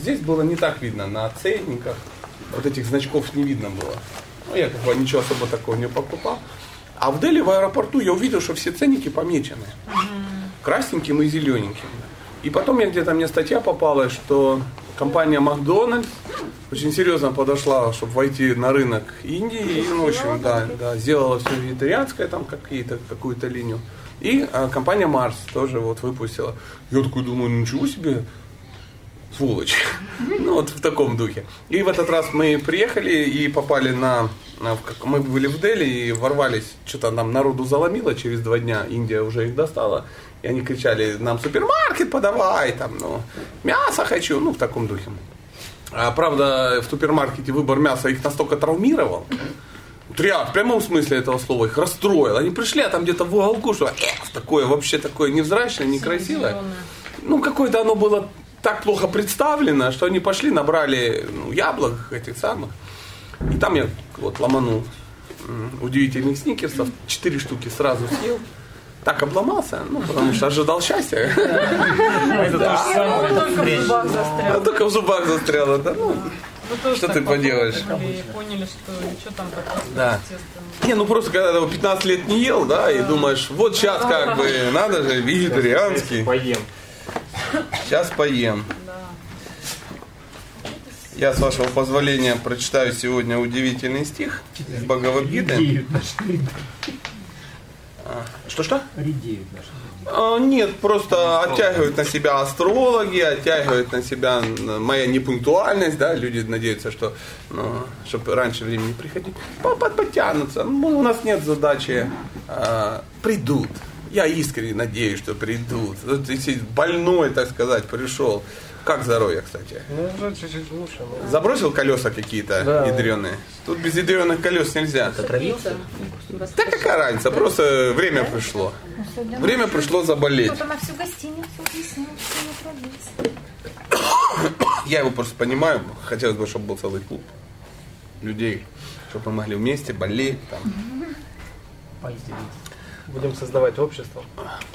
здесь было не так видно на ценниках, вот этих значков не видно было. Ну, я как бы ничего особо такого не покупал. А в Дели в аэропорту я увидел, что все ценники помечены. Красненьким и зелененьким. И потом я где-то мне статья попалась, что компания Макдональдс очень серьезно подошла, чтобы войти на рынок Индии. И, ну, в общем, да, да, сделала все вегетарианское, там какие-то, какую-то линию. И а, компания Марс тоже вот выпустила. Я такой думаю, ну ничего себе, сволочь. Ну вот в таком духе. И в этот раз мы приехали и попали на... Мы были в Дели и ворвались, что-то нам народу заломило через два дня, Индия уже их достала. И они кричали, нам супермаркет подавай, там, ну, мясо хочу, ну, в таком духе. А, правда, в супермаркете выбор мяса их настолько травмировал, Триад, в прямом смысле этого слова, их расстроил. Они пришли, а там где-то в уголку, что эх, такое вообще такое невзрачное, некрасивое. Ну, какое-то оно было так плохо представлено, что они пошли, набрали ну, яблок этих самых. И там я вот ломанул удивительных сникерсов, четыре штуки сразу съел. Так обломался, ну, потому что ожидал счастья. Это то же самое. Только в зубах застряло. Ну, что ты поделаешь? поняли, что ничего там такого да. Не, ну просто когда ты 15 лет не ел, да, и думаешь, вот сейчас как бы, надо же, вегетарианский. Поем. Сейчас поем. Я, с вашего позволения, прочитаю сегодня удивительный стих из Бхагавадгиты. Что-что? Редеют. А, нет, просто оттягивают на себя астрологи, оттягивают на себя моя непунктуальность, да, люди надеются, что, ну, чтобы раньше времени приходить, подтянутся. Ну, у нас нет задачи, а, придут. Я искренне надеюсь, что придут. Вот, если больной, так сказать, пришел. Как здоровье, кстати? Ну, уже чуть-чуть лучше. Но... Забросил колеса какие-то да. ядреные? Тут без ядреных колес нельзя. Отравился? Да какая разница, просто время пришло. Время пришло заболеть. На всю гостиницу объяснил, что не Я его просто понимаю. Хотелось бы, чтобы был целый клуб людей, чтобы мы могли вместе болеть. Там. Будем создавать общество.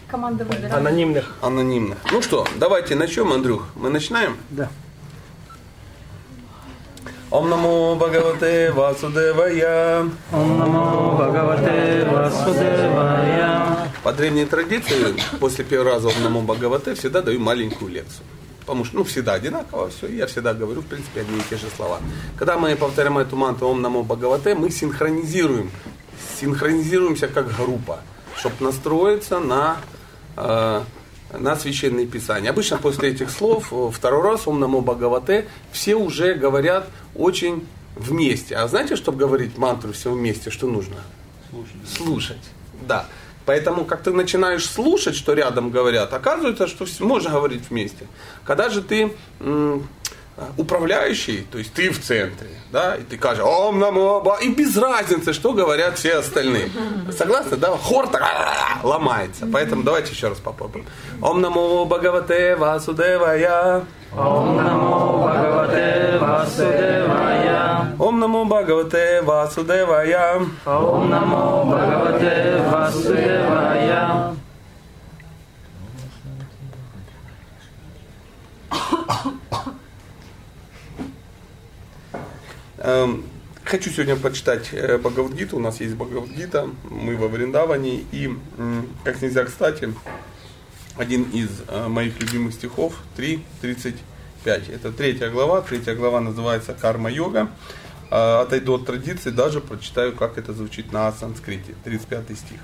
Команда выбирает. Анонимных. Анонимных. Ну что, давайте начнем, Андрюх. Мы начинаем? Да. Ом намо Бхагавате Васудевая. Ом намо Бхагавате Васудевая. По древней традиции, после первого раза Ом намо Бхагавате всегда даю маленькую лекцию. Потому что, ну, всегда одинаково все, я всегда говорю, в принципе, одни и те же слова. Когда мы повторяем эту мантру Ом намо Бхагавате, мы синхронизируем, синхронизируемся как группа чтобы настроиться на, э, на священные писания. Обычно после этих слов, э, второй раз, Ом Намо Бхагавате, все уже говорят очень вместе. А знаете, чтобы говорить мантру все вместе, что нужно? Слушать. Слушать, да. Поэтому, как ты начинаешь слушать, что рядом говорят, оказывается, что можно говорить вместе. Когда же ты управляющий, то есть ты в центре, да, и ты кажешь, ом намо ба, и без разницы, что говорят все остальные. Согласны, да? Хор так ломается. Поэтому давайте еще раз попробуем. Ом намо Бхагавате Васудевая. Ом намо Бхагавате Васудевая. Ом намо Бхагавате Васудевая. Ом намо Бхагавате Васудевая. хочу сегодня почитать э, Бхагавадгиту. У нас есть Бхагавадгита, мы во Вриндаване. И, как нельзя кстати, один из э, моих любимых стихов, 3.35. Это третья глава. Третья глава называется Карма-йога. Э, отойду от традиции, даже прочитаю, как это звучит на санскрите. 35 стих.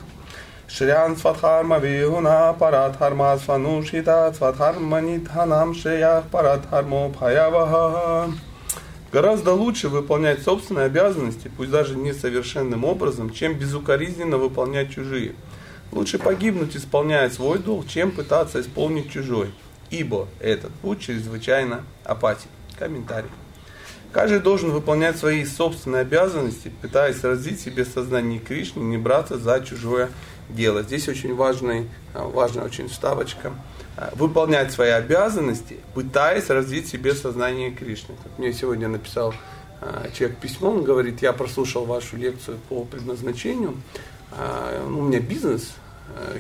Шриан сватхарма вигуна парадхарма сванушита сватхарма нитханам шеях парадхармо бхаяваха. Гораздо лучше выполнять собственные обязанности, пусть даже несовершенным образом, чем безукоризненно выполнять чужие. Лучше погибнуть, исполняя свой долг, чем пытаться исполнить чужой, ибо этот путь чрезвычайно опасен. Комментарий. Каждый должен выполнять свои собственные обязанности, пытаясь развить себе сознание Кришны, не браться за чужое дело. Здесь очень важный, важная очень вставочка – выполнять свои обязанности, пытаясь развить себе сознание Кришны. Как мне сегодня написал э, человек письмо, он говорит, я прослушал вашу лекцию по предназначению, э, у меня бизнес,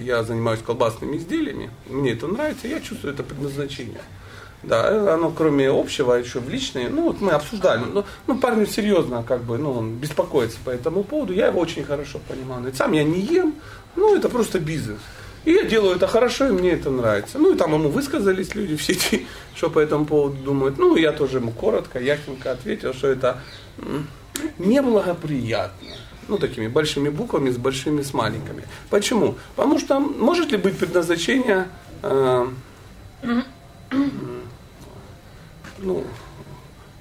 я занимаюсь колбасными изделиями, мне это нравится, я чувствую это предназначение. Да, оно кроме общего еще в личные, ну вот мы обсуждали, ну, ну парень серьезно как бы, ну он беспокоится по этому поводу, я его очень хорошо понимаю. Но сам я не ем, ну это просто бизнес. И я делаю это хорошо, и мне это нравится. Ну и там ему высказались люди все эти, что по этому поводу думают. Ну я тоже ему коротко, ясненько ответил, что это неблагоприятно. Ну, такими большими буквами, с большими, с маленькими. Почему? Потому что может ли быть предназначение э, ну,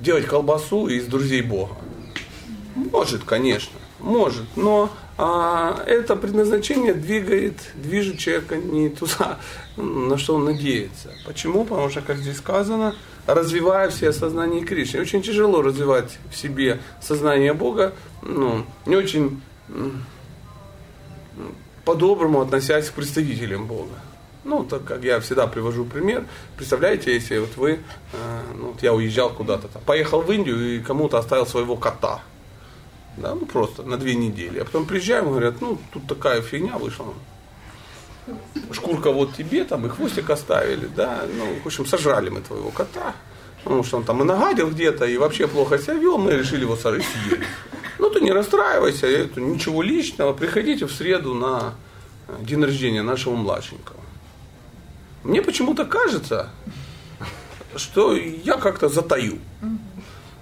делать колбасу из друзей Бога? Может, конечно, может, но а, это предназначение двигает, движет человека не туда, на что он надеется. Почему? Потому что, как здесь сказано, развивая все сознание Кришны. Очень тяжело развивать в себе сознание Бога, ну, не очень по-доброму относясь к представителям Бога. Ну, так как я всегда привожу пример, представляете, если вот вы, э, ну, вот я уезжал куда-то, поехал в Индию и кому-то оставил своего кота, да, ну просто на две недели, а потом приезжаем говорят, ну, тут такая фигня вышла, шкурка вот тебе, там, и хвостик оставили, да, ну, в общем, сожрали мы твоего кота, потому что он там и нагадил где-то, и вообще плохо себя вел, мы решили его сожрать съели. Ну, ты не расстраивайся, это ничего личного, приходите в среду на э, день рождения нашего младшенького. Мне почему-то кажется, что я как-то затаю.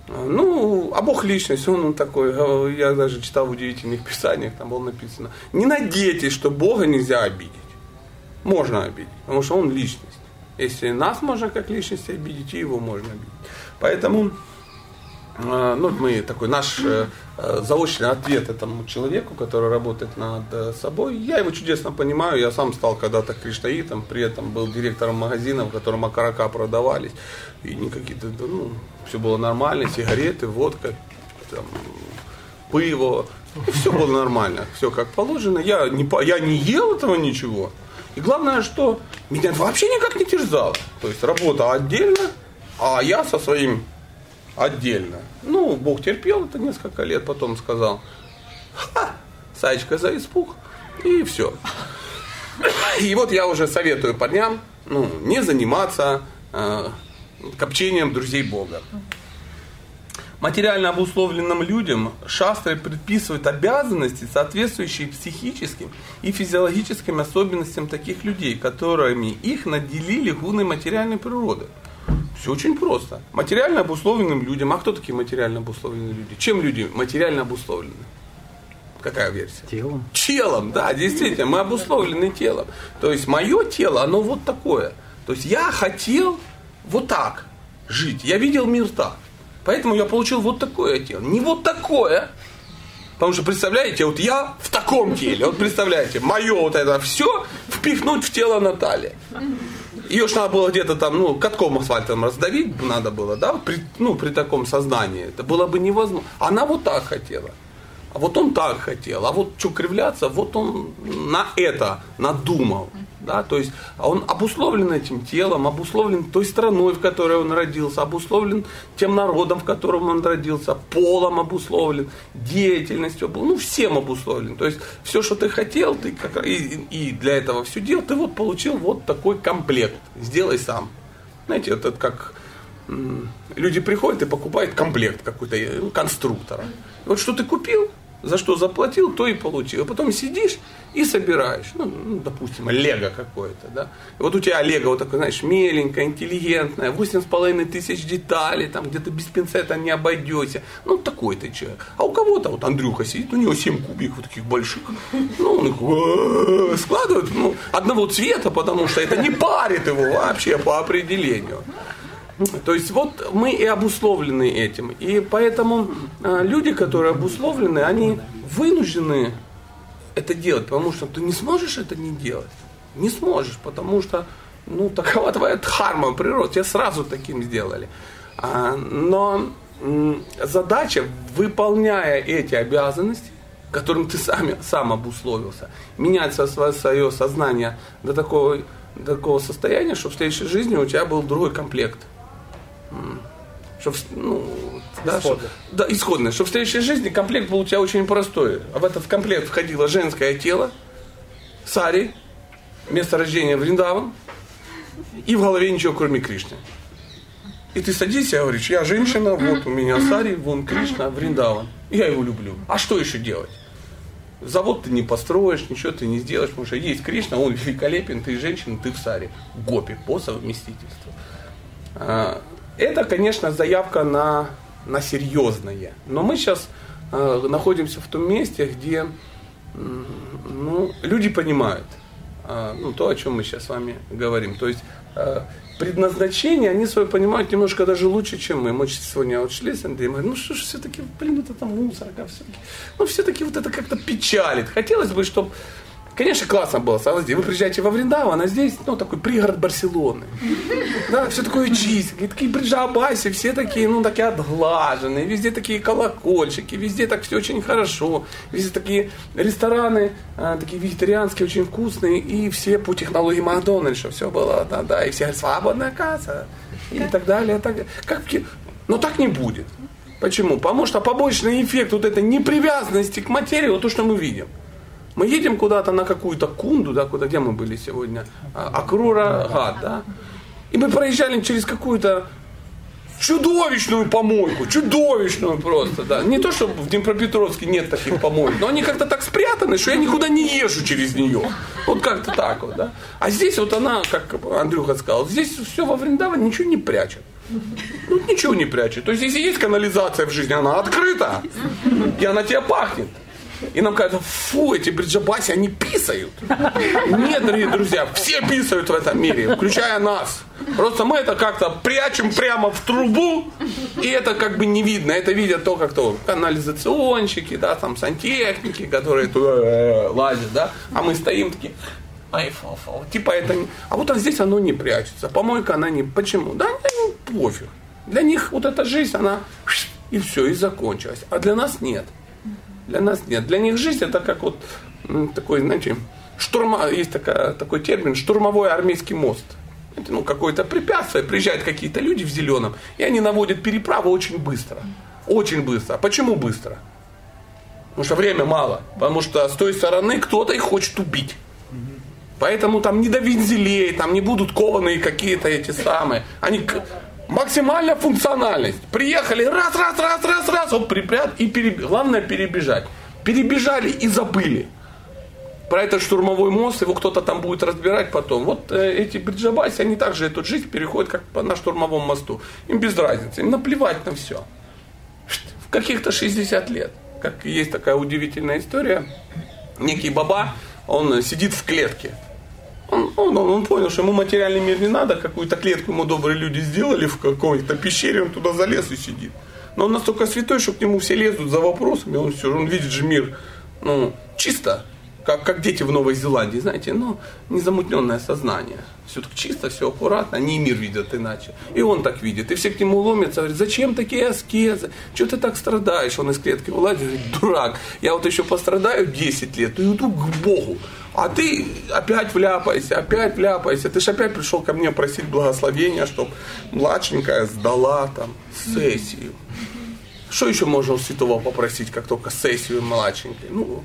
Ну, а Бог личность, он, он такой, я даже читал в удивительных писаниях, там было написано, не надейтесь, что Бога нельзя обидеть. Можно обидеть, потому что он личность. Если нас можно как личность обидеть, и его можно обидеть. Поэтому Э, ну, мы такой наш э, э, заочный ответ этому человеку, который работает над собой. Я его чудесно понимаю, я сам стал когда-то кришнаитом, при этом был директором магазина, в котором окорока продавались, и никакие-то, ну, все было нормально, сигареты, водка, там, пиво, все было нормально, все как положено. Я не, я не ел этого ничего. И главное, что меня вообще никак не терзало. То есть работа отдельно, а я со своим отдельно. Ну, Бог терпел это несколько лет, потом сказал, ха, Саечка за испуг, и все. И вот я уже советую парням ну, не заниматься э, копчением друзей Бога. Материально обусловленным людям шастры предписывают обязанности, соответствующие психическим и физиологическим особенностям таких людей, которыми их наделили гуны материальной природы – все очень просто. Материально обусловленным людям. А кто такие материально обусловленные люди? Чем люди материально обусловлены? Какая версия? Телом. Телом, да, действительно, мы обусловлены телом. То есть мое тело, оно вот такое. То есть я хотел вот так жить. Я видел мир так. Поэтому я получил вот такое тело. Не вот такое. Потому что, представляете, вот я в таком теле. Вот представляете, мое вот это все впихнуть в тело Натальи. Ее же надо было где-то там, ну, катком асфальтом раздавить надо было, да, при, ну, при таком сознании. Это было бы невозможно. Она вот так хотела. А вот он так хотел. А вот что кривляться, вот он на это надумал. Да? То есть он обусловлен этим телом, обусловлен той страной, в которой он родился, обусловлен тем народом, в котором он родился, полом обусловлен, деятельностью, ну всем обусловлен. То есть все, что ты хотел, ты как, и, и для этого все делал, ты вот получил вот такой комплект. Сделай сам. Знаете, это как люди приходят и покупают комплект какой-то э, конструктора. Вот что ты купил, за что заплатил, то и получил. А потом сидишь и собираешь. Ну, ну допустим, лего какое-то, да. И вот у тебя лего вот такое, знаешь, меленькое, интеллигентное, восемь с половиной тысяч деталей, там где-то без пинцета не обойдешься. Ну, такой ты человек. А у кого-то, вот Андрюха сидит, у него семь кубиков таких больших. Ну, он их складывает, ну, одного цвета, потому что это не парит его вообще по определению. То есть вот мы и обусловлены этим. И поэтому э, люди, которые обусловлены, они вынуждены это делать, потому что ты не сможешь это не делать. Не сможешь, потому что ну, такова твоя дхарма, природа, тебя сразу таким сделали. А, но задача, выполняя эти обязанности, которым ты сам, сам обусловился, менять свое, свое сознание до такого, до такого состояния, чтобы в следующей жизни у тебя был другой комплект – Чтоб, ну, да, чтоб, да, исходное. Чтобы в следующей жизни комплект был у тебя очень простой. А в этот комплект входило женское тело, сари, место рождения Вриндаван, и в голове ничего, кроме Кришны. И ты садишься и говоришь, я женщина, вот у меня сари, вон Кришна, Вриндаван. Я его люблю. А что еще делать? Завод ты не построишь, ничего ты не сделаешь, потому что есть Кришна, он великолепен, ты женщина, ты в саре. Гопи по совместительству. Это, конечно, заявка на, на серьезное. Но мы сейчас э, находимся в том месте, где ну, люди понимают э, ну, то, о чем мы сейчас с вами говорим. То есть э, предназначение, они свое понимают немножко даже лучше, чем мы. Мы сегодня вот шли с Андреем, ну что ж все-таки, блин, это мусорка, все-таки, ну все-таки вот это как-то печалит. Хотелось бы, чтобы Конечно, классно было. Согласитесь, вы приезжаете во Вриндаван, а здесь, ну, такой пригород Барселоны. Да, все такое чистое. Такие бриджабаси, все такие, ну, такие отглаженные. Везде такие колокольчики, везде так все очень хорошо. Везде такие рестораны, а, такие вегетарианские, очень вкусные. И все по технологии Макдональдса все было, да, да. И все говорят, свободная касса. И так далее. Так, как, но так не будет. Почему? Потому что побочный эффект вот этой непривязанности к материи, вот то, что мы видим. Мы едем куда-то на какую-то кунду, да, куда, где мы были сегодня? А, Акрура Гад, да? И мы проезжали через какую-то чудовищную помойку, чудовищную просто, да. Не то, что в Днепропетровске нет таких помоек, но они как-то так спрятаны, что я никуда не езжу через нее. Вот как-то так вот, да. А здесь вот она, как Андрюха сказал, здесь все во Вриндаване ничего не прячет. Ну, ничего не прячет. То есть, если есть канализация в жизни, она открыта, и она тебя пахнет. И нам кажется, фу, эти бриджабаси, они писают. Нет, дорогие друзья, все писают в этом мире, включая нас. Просто мы это как-то прячем прямо в трубу, и это как бы не видно. Это видят только кто? Канализационщики, да, там сантехники, которые туда э, лазят, да. А мы стоим такие, ай, фу, фу. Типа это. А вот здесь оно не прячется. Помойка она не... Почему? Да, ну, пофиг. Для них вот эта жизнь, она и все, и закончилась. А для нас нет. Для нас нет. Для них жизнь это как вот такой, знаете, штурма, есть такая, такой термин, штурмовой армейский мост. Это ну, какое-то препятствие, приезжают какие-то люди в зеленом, и они наводят переправу очень быстро. Очень быстро. А почему быстро? Потому что время мало. Потому что с той стороны кто-то их хочет убить. Поэтому там не до вензелей, там не будут кованые какие-то эти самые. Они Максимальная функциональность. Приехали, раз, раз, раз, раз, раз, вот припрят и переб... главное перебежать. Перебежали и забыли. Про этот штурмовой мост, его кто-то там будет разбирать потом. Вот э, эти бриджабайсы, они также эту жизнь переходят как на штурмовом мосту. Им без разницы, им наплевать на все. В каких-то 60 лет. Как есть такая удивительная история. Некий баба, он сидит в клетке он, он, он понял, что ему материальный мир не надо, какую-то клетку ему добрые люди сделали в какой-то пещере, он туда залез и сидит. Но он настолько святой, что к нему все лезут за вопросами, он все, он видит же мир, ну, чисто, как, как дети в Новой Зеландии, знаете, но незамутненное сознание. Все так чисто, все аккуратно, они и мир видят иначе. И он так видит. И все к нему ломятся, говорят, зачем такие аскезы? Чего ты так страдаешь? Он из клетки вылазит, говорит, дурак, я вот еще пострадаю 10 лет и уйду к Богу. А ты опять вляпайся, опять вляпайся. Ты же опять пришел ко мне просить благословения, чтобы младшенькая сдала там сессию. Что еще можно у святого попросить, как только сессию младшенькой? Ну,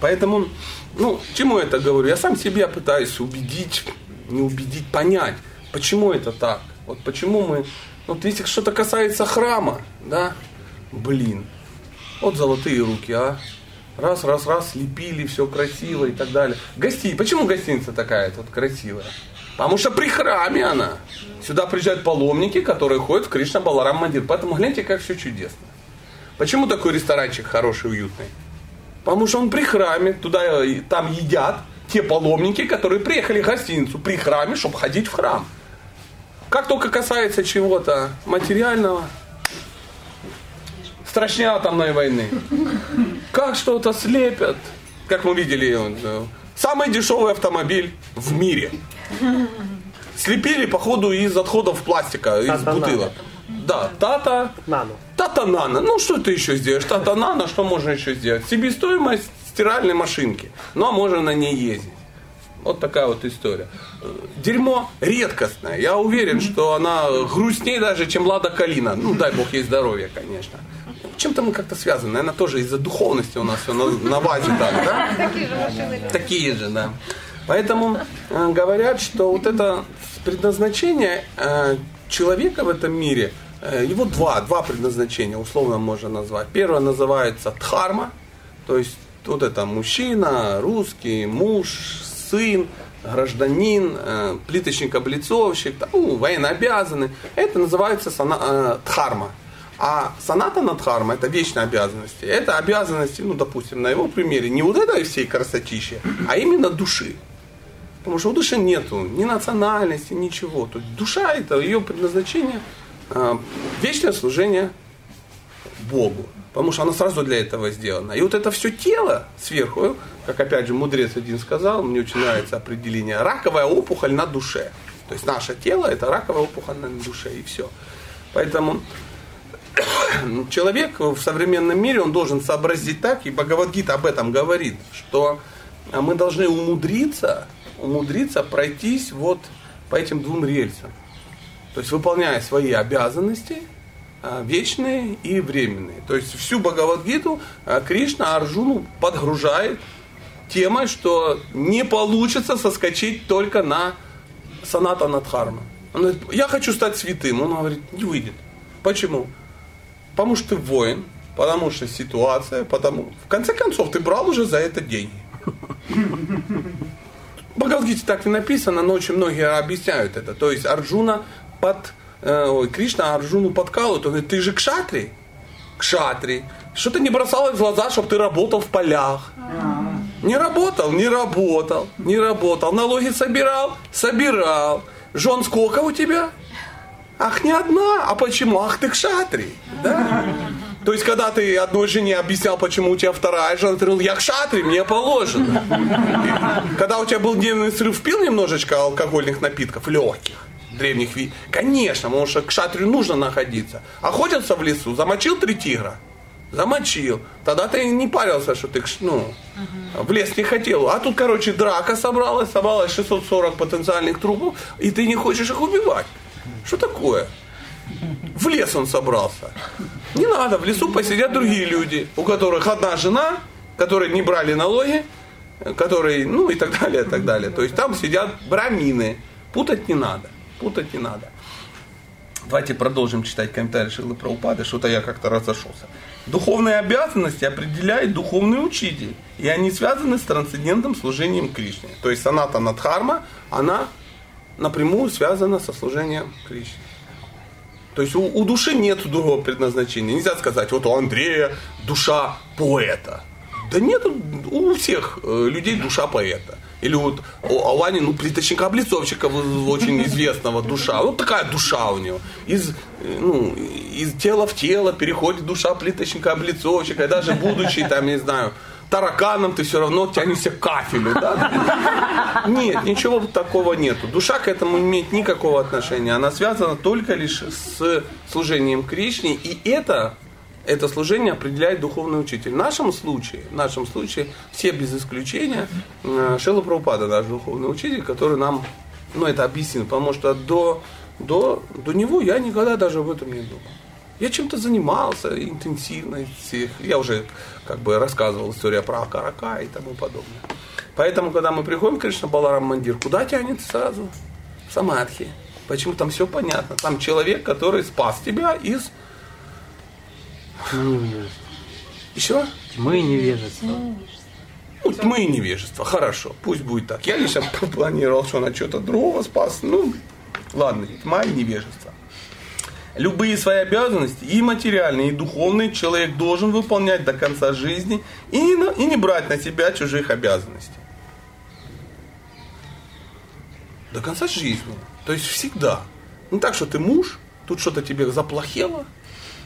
поэтому, ну, чему я это говорю? Я сам себя пытаюсь убедить, не убедить, понять, почему это так. Вот почему мы, вот если что-то касается храма, да, блин, вот золотые руки, а, Раз, раз, раз, лепили, все красиво и так далее. Гости, почему гостиница такая вот красивая? Потому что при храме она. Сюда приезжают паломники, которые ходят в Кришна Баларам Мандир. Поэтому гляньте, как все чудесно. Почему такой ресторанчик хороший, уютный? Потому что он при храме, туда, там едят те паломники, которые приехали в гостиницу при храме, чтобы ходить в храм. Как только касается чего-то материального, страшнее атомной войны. Как что-то слепят, как мы видели, э, самый дешевый автомобиль в мире. Слепили, походу, из отходов пластика, из бутылок. Да, Тата. Нано. Тата Нано. Ну, что ты еще сделаешь? Тата Нано, что можно еще сделать? Себестоимость стиральной машинки. Ну, а можно на ней ездить. Вот такая вот история. Дерьмо редкостное. Я уверен, что она грустнее даже, чем Лада Калина. Ну, дай бог ей здоровья, конечно чем-то мы как-то связаны. Наверное, тоже из-за духовности у нас все на, на базе так, да? Такие же машины. Такие же, да. Поэтому э, говорят, что вот это предназначение э, человека в этом мире, э, его два, два предназначения, условно можно назвать. Первое называется дхарма, то есть вот это мужчина, русский, муж, сын, гражданин, э, плиточник-облицовщик, ну, военнообязанный. Это называется сана, э, дхарма. А санатана дхарма – это вечные обязанности. Это обязанности, ну, допустим, на его примере, не вот этой всей красотищи, а именно души. Потому что у души нету ни национальности, ничего. То есть душа это ее предназначение э, вечное служение Богу. Потому что оно сразу для этого сделано. И вот это все тело сверху, как опять же мудрец один сказал, мне очень нравится определение, раковая опухоль на душе. То есть наше тело это раковая опухоль на душе и все. Поэтому человек в современном мире, он должен сообразить так, и Бхагавадгита об этом говорит, что мы должны умудриться, умудриться пройтись вот по этим двум рельсам. То есть выполняя свои обязанности, а, вечные и временные. То есть всю Бхагавадгиту а, Кришна Арджуну подгружает темой, что не получится соскочить только на саната Надхарма. Он говорит, я хочу стать святым. Он говорит, не выйдет. Почему? Потому что ты воин, потому что ситуация, потому... В конце концов, ты брал уже за это деньги. Бхагавадгите так не написано, но очень многие объясняют это. То есть Арджуна под... Э, ой, Кришна Арджуну подкалывает, он говорит, ты же кшатри? Кшатри. Что ты не бросалось в глаза, чтобы ты работал в полях? Не работал? Не работал. Не работал. Налоги собирал? Собирал. Жен сколько у тебя? Ах, не одна. А почему? Ах, ты кшатри. Да? То есть, когда ты одной жене объяснял, почему у тебя вторая жена, ты говорил, я кшатри, мне положено. И когда у тебя был дневный срыв, пил немножечко алкогольных напитков, легких, древних вид. Конечно, потому что к шатрию нужно находиться. Охотился в лесу, замочил три тигра. Замочил. Тогда ты не парился, что ты ну, в лес не хотел. А тут, короче, драка собралась, собралось 640 потенциальных трупов, и ты не хочешь их убивать. Что такое? В лес он собрался. Не надо, в лесу посидят другие люди, у которых одна жена, которые не брали налоги, которые, ну и так далее, и так далее. То есть там сидят брамины. Путать не надо. Путать не надо. Давайте продолжим читать комментарии Шилы Праупады, что-то я как-то разошелся. Духовные обязанности определяет духовный учитель, и они связаны с трансцендентным служением Кришне. То есть саната Надхарма, она напрямую связана со служением Кришне. То есть у, у души нет другого предназначения. Нельзя сказать, вот у Андрея душа поэта. Да нет, у всех э, людей душа поэта. Или вот у Алани, ну, плиточника облицовщика очень известного душа. Вот такая душа у него. Из, ну, из тела в тело переходит душа плиточника облицовщика. И даже будучи, там, не знаю, тараканом ты все равно тянешься к кафелю. Да? Нет, ничего такого нету. Душа к этому не имеет никакого отношения. Она связана только лишь с служением Кришне. И это, это служение определяет духовный учитель. В нашем случае, в нашем случае все без исключения, э, Шила Прабхупада наш духовный учитель, который нам ну, это объяснил. Потому что до, до, до него я никогда даже об этом не думал. Я чем-то занимался интенсивно. Я уже как бы рассказывал историю про Акарака и тому подобное. Поэтому, когда мы приходим к Кришна Баларам Мандир, куда тянет сразу? В Самадхи. Почему там все понятно? Там человек, который спас тебя из... Тьмы невежества. Еще? Тьмы и невежества. Ну, тьмы и невежество. Хорошо, пусть будет так. Я лишь планировал, что она что-то другого спас. Ну, ладно, тьма и невежество. Любые свои обязанности, и материальные, и духовные, человек должен выполнять до конца жизни и не, на- и не брать на себя чужих обязанностей. До конца жизни. То есть всегда. Не так, что ты муж, тут что-то тебе заплохело,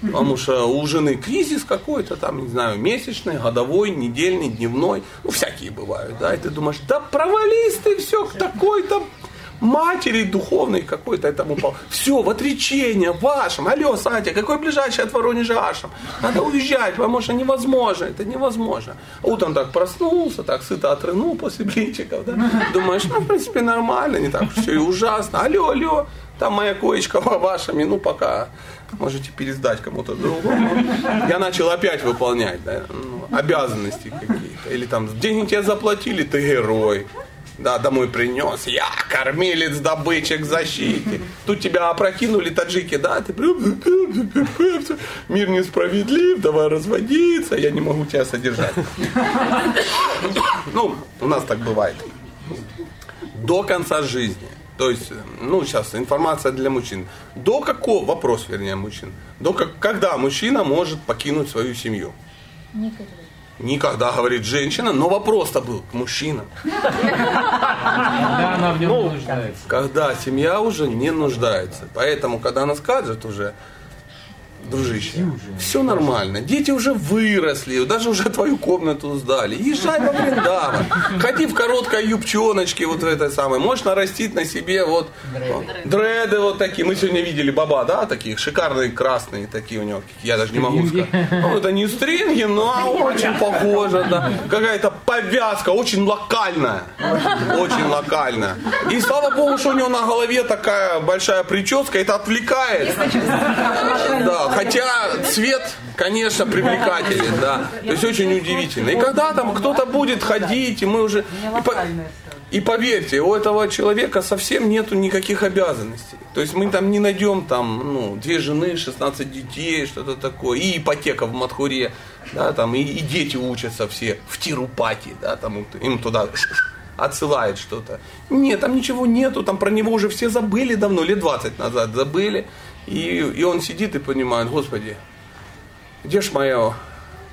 потому что у жены кризис какой-то, там, не знаю, месячный, годовой, недельный, дневной, ну, всякие бывают, да, и ты думаешь, да провались ты все к такой-то матери духовной какой-то этому пол. Все, в отречение вашем. Алло, Сатя, какой ближайший от Воронежа Ашам? Надо уезжать, потому что невозможно, это невозможно. Утром так проснулся, так сыто отрынул после блинчиков, да? Думаешь, ну, в принципе, нормально, не так все и ужасно. Алло, алло, там моя коечка вашими, ну, пока можете пересдать кому-то другому. Я начал опять выполнять да, ну, обязанности какие-то. Или там деньги тебе заплатили, ты герой. Да, домой принес. Я кормилец добычек защите. Тут тебя опрокинули таджики, да? Ты. Мир несправедлив, давай разводиться, я не могу тебя содержать. Ну, у нас так бывает. До конца жизни. То есть, ну, сейчас информация для мужчин. До какого, вопрос, вернее, мужчин. До как, когда мужчина может покинуть свою семью? Никогда. Никогда, говорит женщина, но вопрос-то был к мужчинам. Да, она в нем Ну, нуждается. Когда семья уже не нуждается. Поэтому, когда она скажет уже, дружище, все нормально, дети уже выросли, даже уже твою комнату сдали, езжай во Вриндаван, ходи в короткой юбчоночке вот в этой самой, можешь нарастить на себе вот дреды. вот такие, мы сегодня видели баба, да, таких шикарные красные такие у него, я даже не могу сказать, ну это не стринги, но очень похоже, да, какая-то повязка, очень локальная, очень локальная, и слава богу, что у него на голове такая большая прическа, это отвлекает, да, хотя цвет, конечно, привлекателен, да. То есть очень удивительно. И когда там кто-то будет ходить, и мы уже... И, по- и поверьте, у этого человека совсем нету никаких обязанностей. То есть мы там не найдем там, ну, две жены, 16 детей, что-то такое, и ипотека в Матхуре, да, там, и, и дети учатся все в Тирупати, да, там им туда отсылает что-то. Нет, там ничего нету, там про него уже все забыли давно, лет 20 назад забыли. И, и он сидит и понимает, господи, где ж мое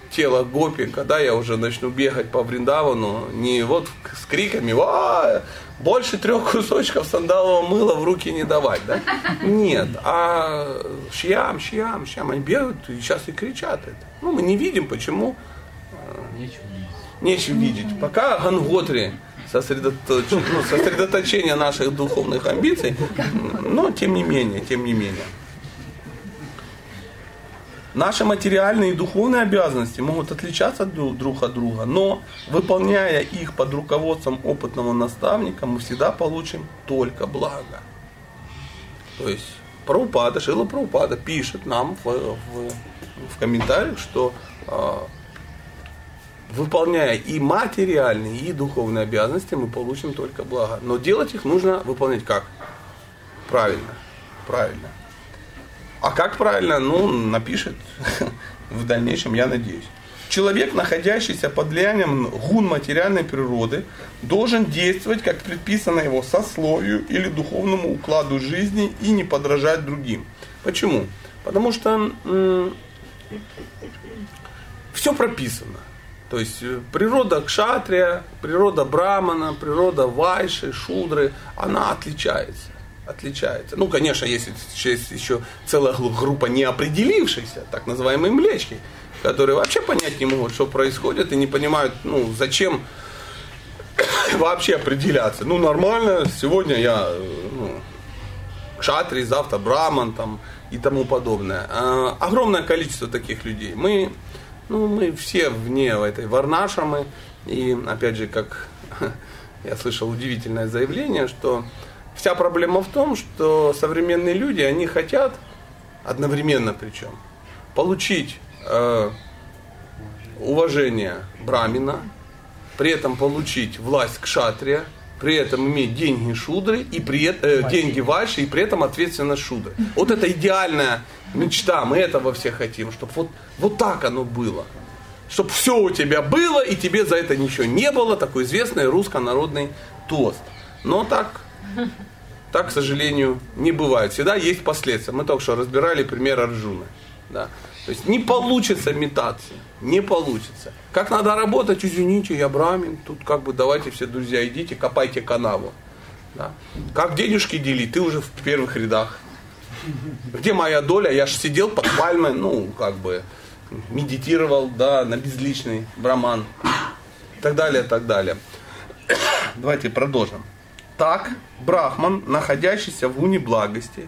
тело гопи, когда я уже начну бегать по Вриндавану, не вот с криками, «Ва! больше трех кусочков сандалового мыла в руки не давать, да? Нет, а шьям, шьям, шьям, они бегают и сейчас и кричат это. Ну, мы не видим, почему, Нечего видеть. нечего видеть. Пока Ганготри сосредоточ- ну, сосредоточение наших духовных амбиций, но тем не менее, тем не менее. Наши материальные и духовные обязанности могут отличаться друг от друга, но выполняя их под руководством опытного наставника, мы всегда получим только благо. То есть Прабхупада, Шила Прабхупада пишет нам в, в- в комментариях, что а, выполняя и материальные, и духовные обязанности, мы получим только благо. Но делать их нужно выполнять как? Правильно. Правильно. А как правильно? Ну, напишет в дальнейшем, я надеюсь. Человек, находящийся под влиянием гун материальной природы, должен действовать, как предписано его сословию или духовному укладу жизни и не подражать другим. Почему? Потому что все прописано. То есть э, природа кшатрия, природа брамана, природа вайши, шудры, она отличается. Отличается. Ну, конечно, есть, есть еще целая группа неопределившихся, так называемые млечки, которые вообще понять не могут, что происходит, и не понимают, ну, зачем вообще определяться. Ну, нормально, сегодня я ну, кшатри, завтра браман там, и тому подобное. А, огромное количество таких людей. Мы, ну, мы все вне этой варнашамы. И опять же, как я слышал удивительное заявление, что вся проблема в том, что современные люди, они хотят, одновременно причем, получить э, уважение брамина, при этом получить власть кшатрия, при этом иметь деньги шудры и при э, деньги ваши и при этом ответственность шудры. Вот это идеальная мечта, мы этого все хотим, чтобы вот, вот так оно было. Чтобы все у тебя было и тебе за это ничего не было, такой известный русско-народный тост. Но так, так, к сожалению, не бывает. Всегда есть последствия. Мы только что разбирали пример Арджуна. Да. То есть не получится метаться, не получится. Как надо работать, извините, я брамин, тут как бы давайте все друзья идите, копайте канаву. Да. Как денежки делить, ты уже в первых рядах. Где моя доля? Я же сидел под пальмой, ну, как бы, медитировал, да, на безличный браман. И так далее, и так далее. Давайте продолжим. Так, брахман, находящийся в гуне благости.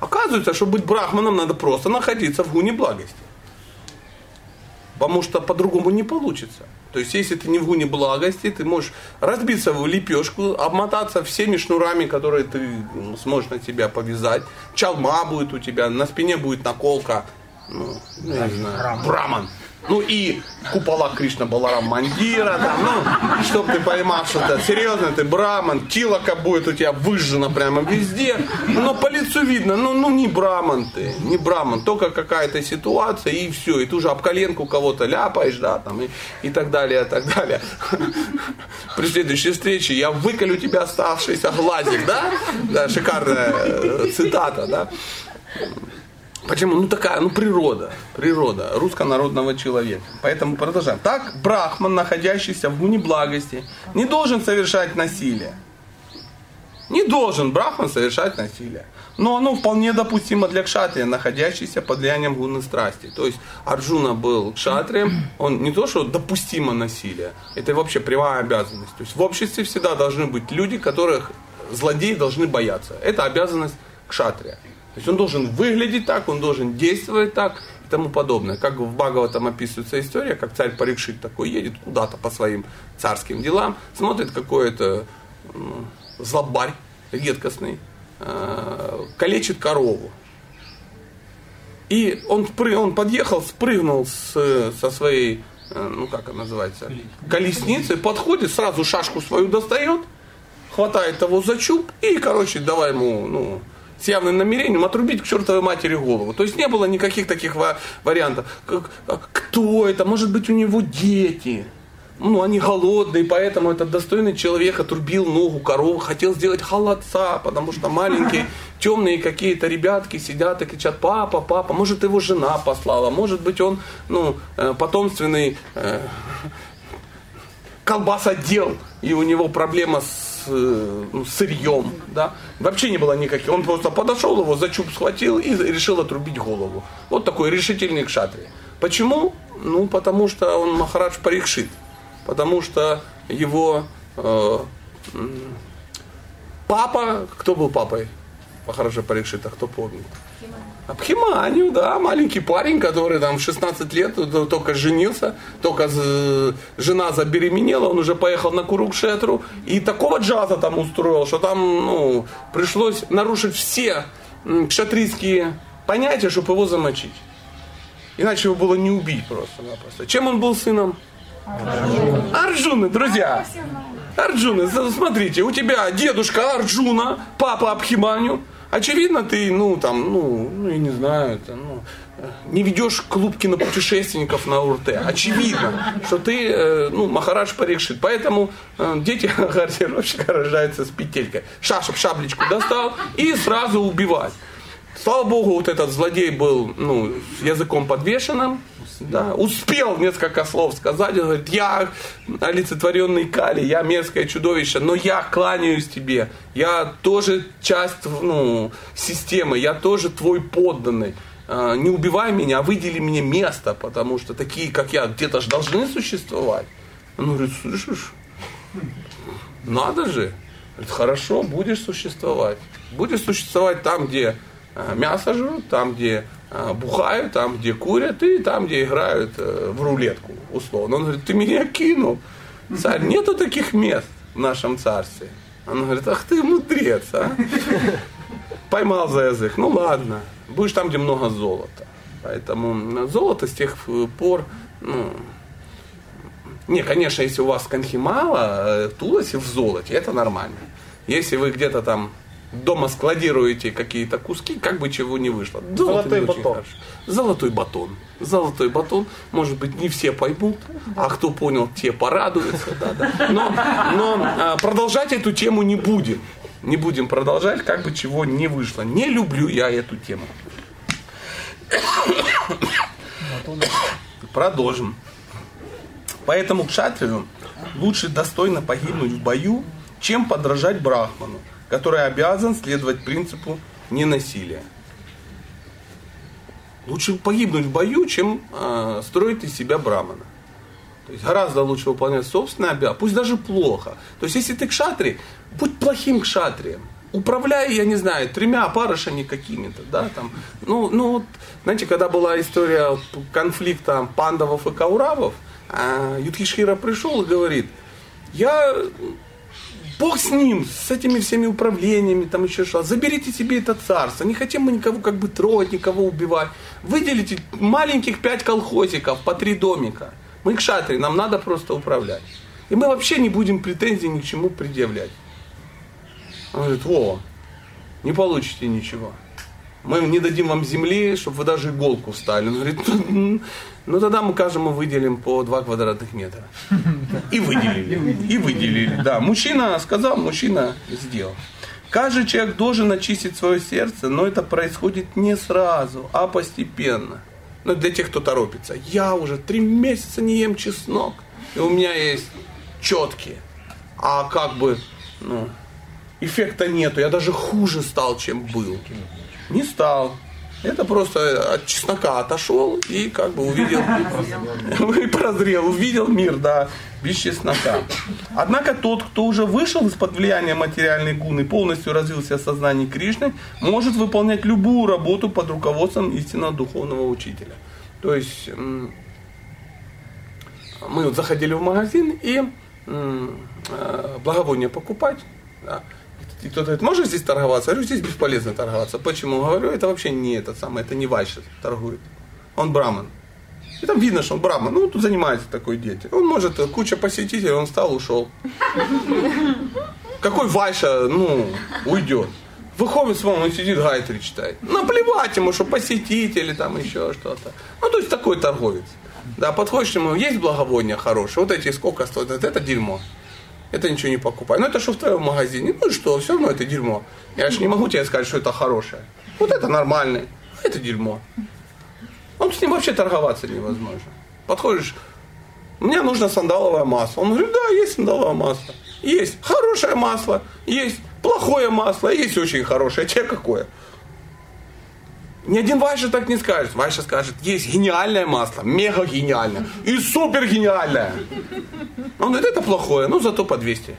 Оказывается, чтобы быть брахманом, надо просто находиться в гуне благости. Потому что по-другому не получится. То есть, если ты не в гуне благости, ты можешь разбиться в лепешку, обмотаться всеми шнурами, которые ты сможешь на себя повязать. Чалма будет у тебя, на спине будет наколка. Ну, ну, я не знаю, браман. Ну и купола Кришна Баларам Мандира, там, ну, чтобы ты понимал, что это серьезно, ты браман, тилока будет у тебя выжжена прямо везде, но по лицу видно, ну, ну не браман ты, не браман, только какая-то ситуация и все, и ты уже об коленку кого-то ляпаешь, да, там, и, и так далее, и так далее. При следующей встрече я выколю тебя оставшийся глазик, да? Да, шикарная э, цитата, да? Почему? Ну такая, ну природа, природа руссконародного человека. Поэтому продолжаем. Так, брахман, находящийся в неблагости, не должен совершать насилие. Не должен брахман совершать насилие. Но оно вполне допустимо для кшатрия, находящийся под влиянием гуны страсти. То есть Арджуна был кшатрием, он не то, что допустимо насилие, это вообще прямая обязанность. То есть в обществе всегда должны быть люди, которых злодеи должны бояться. Это обязанность кшатрия. То есть он должен выглядеть так, он должен действовать так и тому подобное. Как в Бхагаватам описывается история, как царь Парикшит такой едет куда-то по своим царским делам, смотрит какой-то злобарь редкостный, э, калечит корову. И он, он подъехал, спрыгнул с, со своей, э, ну как она называется, колесницы, подходит, сразу шашку свою достает, хватает его за чуб и, короче, давай ему, ну, с явным намерением отрубить к чертовой матери голову. То есть не было никаких таких вариантов. А, кто это? Может быть у него дети. Ну, они голодные, поэтому этот достойный человек отрубил ногу коровы, хотел сделать холодца, потому что маленькие темные какие-то ребятки сидят и кричат, папа, папа, может его жена послала, может быть он, ну, э, потомственный э, колбасодел, и у него проблема с ну, сырьем, да, вообще не было никаких. Он просто подошел, его за чуб схватил и решил отрубить голову. Вот такой решительный кшатри. Почему? Ну, потому что он Махарадж Парикшит. Потому что его э, папа, кто был папой Махараджа Парикшита, кто помнит? Абхиманию, да, маленький парень, который там в 16 лет только женился, только жена забеременела, он уже поехал на Курукшетру и такого джаза там устроил, что там ну, пришлось нарушить все кшатрийские понятия, чтобы его замочить. Иначе его было не убить просто-напросто. Чем он был сыном? Арджуна. Арджуны, друзья. Арджуны, смотрите, у тебя дедушка Арджуна, папа Абхиманю, Очевидно, ты, ну, там, ну, ну я не знаю, это, ну, не ведешь клуб кинопутешественников на УРТ. Очевидно, что ты, э, ну, Махарадж Парикшит. Поэтому э, дети гардировщика рождаются с петелькой. Шашек, шаблечку достал и сразу убивать. Слава Богу, вот этот злодей был, ну, с языком подвешенным, да, успел несколько слов сказать, он говорит, я олицетворенный Кали, я мерзкое чудовище, но я кланяюсь тебе, я тоже часть ну, системы, я тоже твой подданный. А, не убивай меня, а выдели мне место, потому что такие, как я, где-то же должны существовать. Он говорит, слышишь, надо же. Говорит, хорошо, будешь существовать. Будешь существовать там, где мясо жрут, там, где а, бухают, там, где курят, и там, где играют э, в рулетку, условно. Он говорит, ты меня кинул. Царь, нету таких мест в нашем царстве. Он говорит, ах ты мудрец, а. Поймал за язык. Ну ладно, будешь там, где много золота. Поэтому золото с тех пор, ну, не, конечно, если у вас конхи мало, э, тулоси в золоте, это нормально. Если вы где-то там дома складируете какие-то куски, как бы чего не вышло. Золотой батон. Хорошо. Золотой батон. Золотой батон. Может быть, не все поймут, а кто понял, те порадуются. Да, да. Но, но а, продолжать эту тему не будем. Не будем продолжать, как бы чего не вышло. Не люблю я эту тему. Продолжим. Поэтому к шатрию лучше достойно погибнуть в бою, чем подражать брахману который обязан следовать принципу ненасилия. Лучше погибнуть в бою, чем э, строить из себя брамана. То есть гораздо лучше выполнять собственные обязанности, пусть даже плохо. То есть если ты кшатри, будь плохим кшатрием. Управляй, я не знаю, тремя парышами какими-то, да, там. Ну, ну, вот, знаете, когда была история конфликта пандавов и кауравов, а Юдхишхира пришел и говорит, я Бог с ним, с этими всеми управлениями, там еще что. Заберите себе это царство. Не хотим мы никого как бы трогать, никого убивать. Выделите маленьких пять колхозиков по три домика. Мы к шатре, нам надо просто управлять. И мы вообще не будем претензий ни к чему предъявлять. Он говорит, о, не получите ничего. Мы не дадим вам земли, чтобы вы даже иголку встали. Он говорит, ну тогда мы каждому выделим по 2 квадратных метра. И выделили. И выделили. Да, мужчина сказал, мужчина сделал. Каждый человек должен очистить свое сердце, но это происходит не сразу, а постепенно. Ну, для тех, кто торопится. Я уже три месяца не ем чеснок, и у меня есть четкие. А как бы, ну, эффекта нету. Я даже хуже стал, чем был. Не стал. Это просто от чеснока отошел и как бы увидел, и прозрел, увидел мир, да, без чеснока. Однако тот, кто уже вышел из-под влияния материальной гуны, полностью развился в сознании Кришны, может выполнять любую работу под руководством истинного духовного учителя. То есть мы вот заходили в магазин и э, благовоние покупать, и кто-то говорит, можно здесь торговаться? Я говорю, здесь бесполезно торговаться. Почему? Говорю, это вообще не этот самый, это не Вайша торгует. Он браман. И там видно, что он браман. Ну, тут занимается такой дети. Он может, куча посетителей, он встал, ушел. Какой Вайша, ну, уйдет. Выходит, смотрит, он сидит, гайтри читает. Наплевать ему, что посетители, там еще что-то. Ну, то есть такой торговец. Да, подходишь ему, есть благовония хорошие, вот эти сколько стоят, это дерьмо это ничего не покупай. Ну это что в твоем магазине? Ну что, все равно это дерьмо. Я же не могу тебе сказать, что это хорошее. Вот это нормальное, а это дерьмо. Он с ним вообще торговаться невозможно. Подходишь, мне нужно сандаловое масло. Он говорит, да, есть сандаловое масло. Есть хорошее масло, есть плохое масло, есть очень хорошее. А тебе какое? Ни один Вайша так не скажет. Вайша скажет, есть гениальное масло, мега гениальное и супер гениальное. Он говорит, это плохое, ну зато по 200.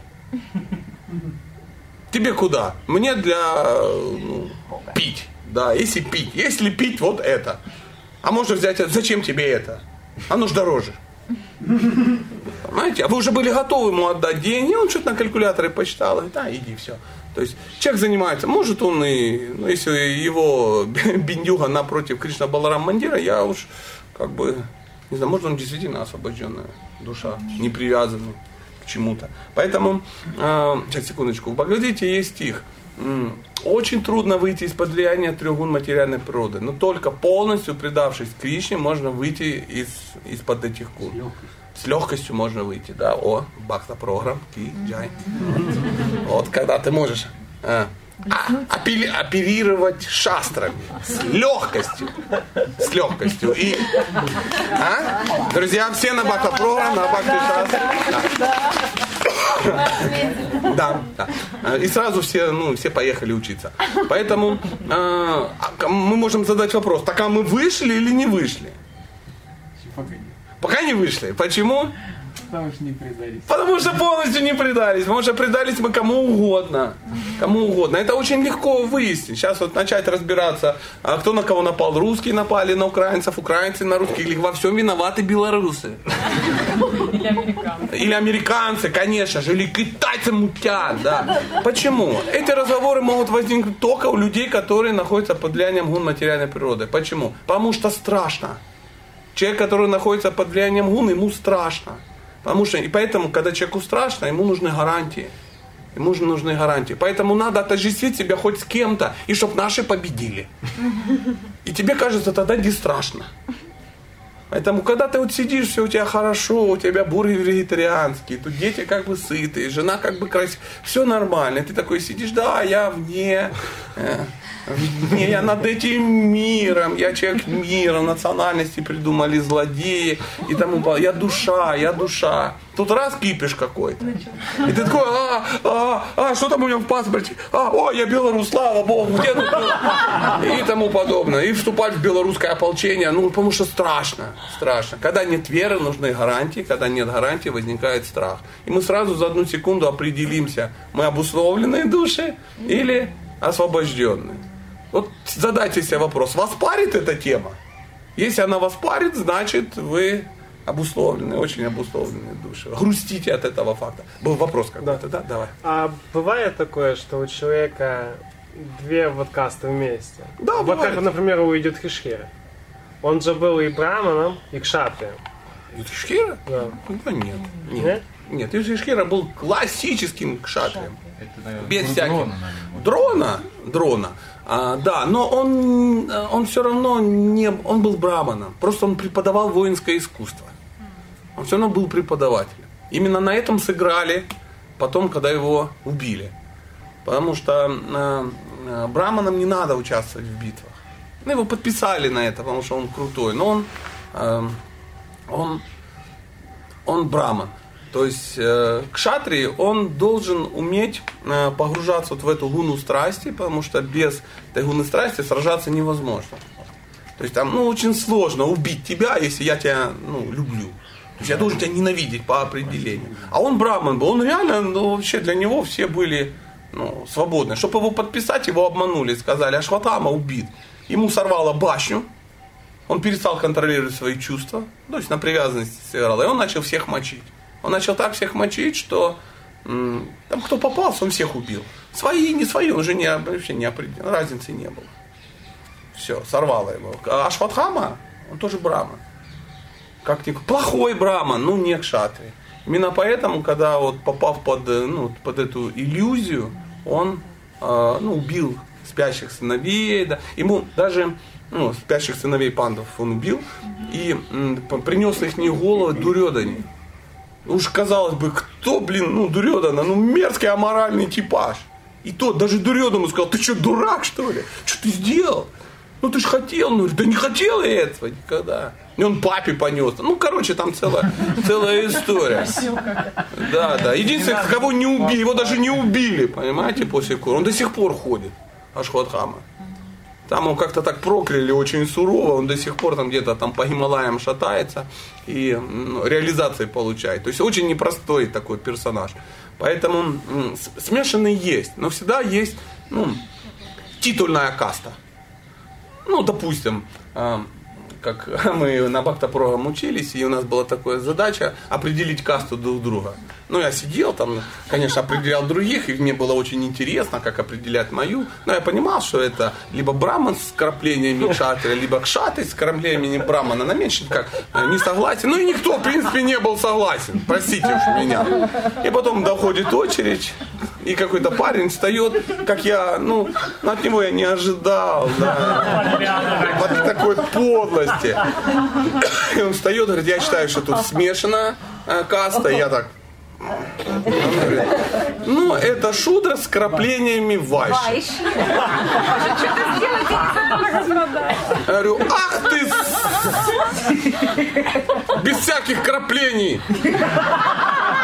Тебе куда? Мне для ну, пить. Да, если пить. Если пить, вот это. А можно взять, зачем тебе это? Оно же дороже. Понимаете? А вы уже были готовы ему отдать деньги, он что-то на калькуляторе посчитал, говорит, а, иди, все. То есть человек занимается, может он и, ну, если его биндюга напротив Кришна Баларам Мандира, я уж как бы, не знаю, может он действительно освобожденная душа, не привязанный к чему-то. Поэтому, э, сейчас секундочку, в Бхагавадгите есть стих, очень трудно выйти из-под влияния трехгун материальной природы, но только полностью предавшись Кришне, можно выйти из, из-под этих гун. С легкостью можно выйти, да, о, бакта программ, ки, джай. Вот когда ты можешь а, а, оперировать шастрами с легкостью. С легкостью. И, а? Друзья, все на бакта программ, на бакта шастры. Да. да. И сразу все, ну, все поехали учиться. Поэтому э, мы можем задать вопрос, так а мы вышли или не вышли? Пока не вышли. Почему? Потому что не предались. Потому что полностью не предались. Потому что предались мы кому угодно. Кому угодно. Это очень легко выяснить. Сейчас вот начать разбираться, а кто на кого напал. Русские напали на украинцев, украинцы на русских. Или во всем виноваты белорусы. Или американцы. Или американцы, конечно же. Или китайцы мутят, да. Почему? Эти разговоры могут возникнуть только у людей, которые находятся под влиянием гун материальной природы. Почему? Потому что страшно. Человек, который находится под влиянием гун, ему страшно. Потому что, и поэтому, когда человеку страшно, ему нужны гарантии. Ему нужны гарантии. Поэтому надо отождествить себя хоть с кем-то, и чтобы наши победили. И тебе кажется тогда не страшно. Поэтому, когда ты вот сидишь, все у тебя хорошо, у тебя бургер вегетарианский, тут дети как бы сытые, жена как бы красивая, все нормально. Ты такой сидишь, да, я вне, э, не, я над этим миром, я человек мира, национальности придумали злодеи и тому Я душа, я душа. Тут раз кипиш какой-то. И ты такой, а, а, а, что там у меня в паспорте? А, о, я белорус, слава богу, где тут? И тому подобное. И вступать в белорусское ополчение, ну, потому что страшно, страшно. Когда нет веры, нужны гарантии, когда нет гарантии, возникает страх. И мы сразу за одну секунду определимся, мы обусловленные души или освобожденные. Вот задайте себе вопрос, вас парит эта тема? Если она вас парит, значит вы обусловленные, очень обусловленные души. Грустите от этого факта. Был вопрос какой-то, да? Давай. А бывает такое, что у человека две вот касты вместе? Да, Вот бывает. как, например, у Юдхишхира. Он же был и браманом, и кшатрием. Юдхишхира? Да. Да нет. Нет. Нет? Нет, Юдхишхира был классическим кшатрием. Это, наверное, Без дрона, всяких. наверное, может. Дрона, дрона. А, да, но он, э, он все равно не, он был браманом. Просто он преподавал воинское искусство. Он все равно был преподавателем. Именно на этом сыграли потом, когда его убили. Потому что э, э, браманам не надо участвовать в битвах. Ну, его подписали на это, потому что он крутой. Но он, э, он, он браман. То есть э, кшатри, он должен уметь э, погружаться вот в эту гуну страсти, потому что без этой гуны страсти сражаться невозможно. То есть там, ну, очень сложно убить тебя, если я тебя, ну, люблю. То есть я должен тебя ненавидеть по определению. А он браман был, он реально, ну, вообще для него все были, ну, свободны. Чтобы его подписать, его обманули, сказали, Ашватама убит. Ему сорвало башню, он перестал контролировать свои чувства, то есть на привязанности сыграл, и он начал всех мочить. Он начал так всех мочить, что там кто попался, он всех убил. Свои, не свои, он же не, вообще не определил, разницы не было. Все, сорвало его. А Ашватхама, он тоже браман. Как ни плохой браман, ну не кшатри. Именно поэтому, когда вот попав под, э, ну, под эту иллюзию, он э, ну, убил спящих сыновей, да. ему даже ну, спящих сыновей пандов он убил и м, принес их головы Дурёдане. Уж казалось бы, кто, блин, ну, Дурёдана, ну, мерзкий аморальный типаж. И тот, даже Дурёдану сказал, ты что, дурак, что ли? Что ты сделал? Ну, ты же хотел. Ну, да не хотел я этого никогда. И он папе понес. Ну, короче, там целая, целая история. Да, да. Единственное, кого не убили, его даже не убили, понимаете, после кура. Он до сих пор ходит, Ашхватхама. Там его как-то так прокляли очень сурово, он до сих пор там где-то там по Гималаям шатается и м, реализации получает. То есть очень непростой такой персонаж. Поэтому смешанный есть, но всегда есть ну, титульная каста. Ну, допустим, а, как мы на Бхактапургам учились, и у нас была такая задача определить касту друг друга. Ну, я сидел там, конечно, определял других, и мне было очень интересно, как определять мою. Но я понимал, что это либо браман с краплениями кшатри, либо кшатри с краплениями брамана. На меньше как э, не согласен. Ну, и никто, в принципе, не был согласен. Простите уж меня. И потом доходит очередь, и какой-то парень встает, как я, ну, от него я не ожидал, да, вот такой подлости. И он встает, говорит, я считаю, что тут смешана э, каста, я так, говорит, ну, это шудра с краплениями. Вайш. Я говорю, ах ты, без всяких краплений.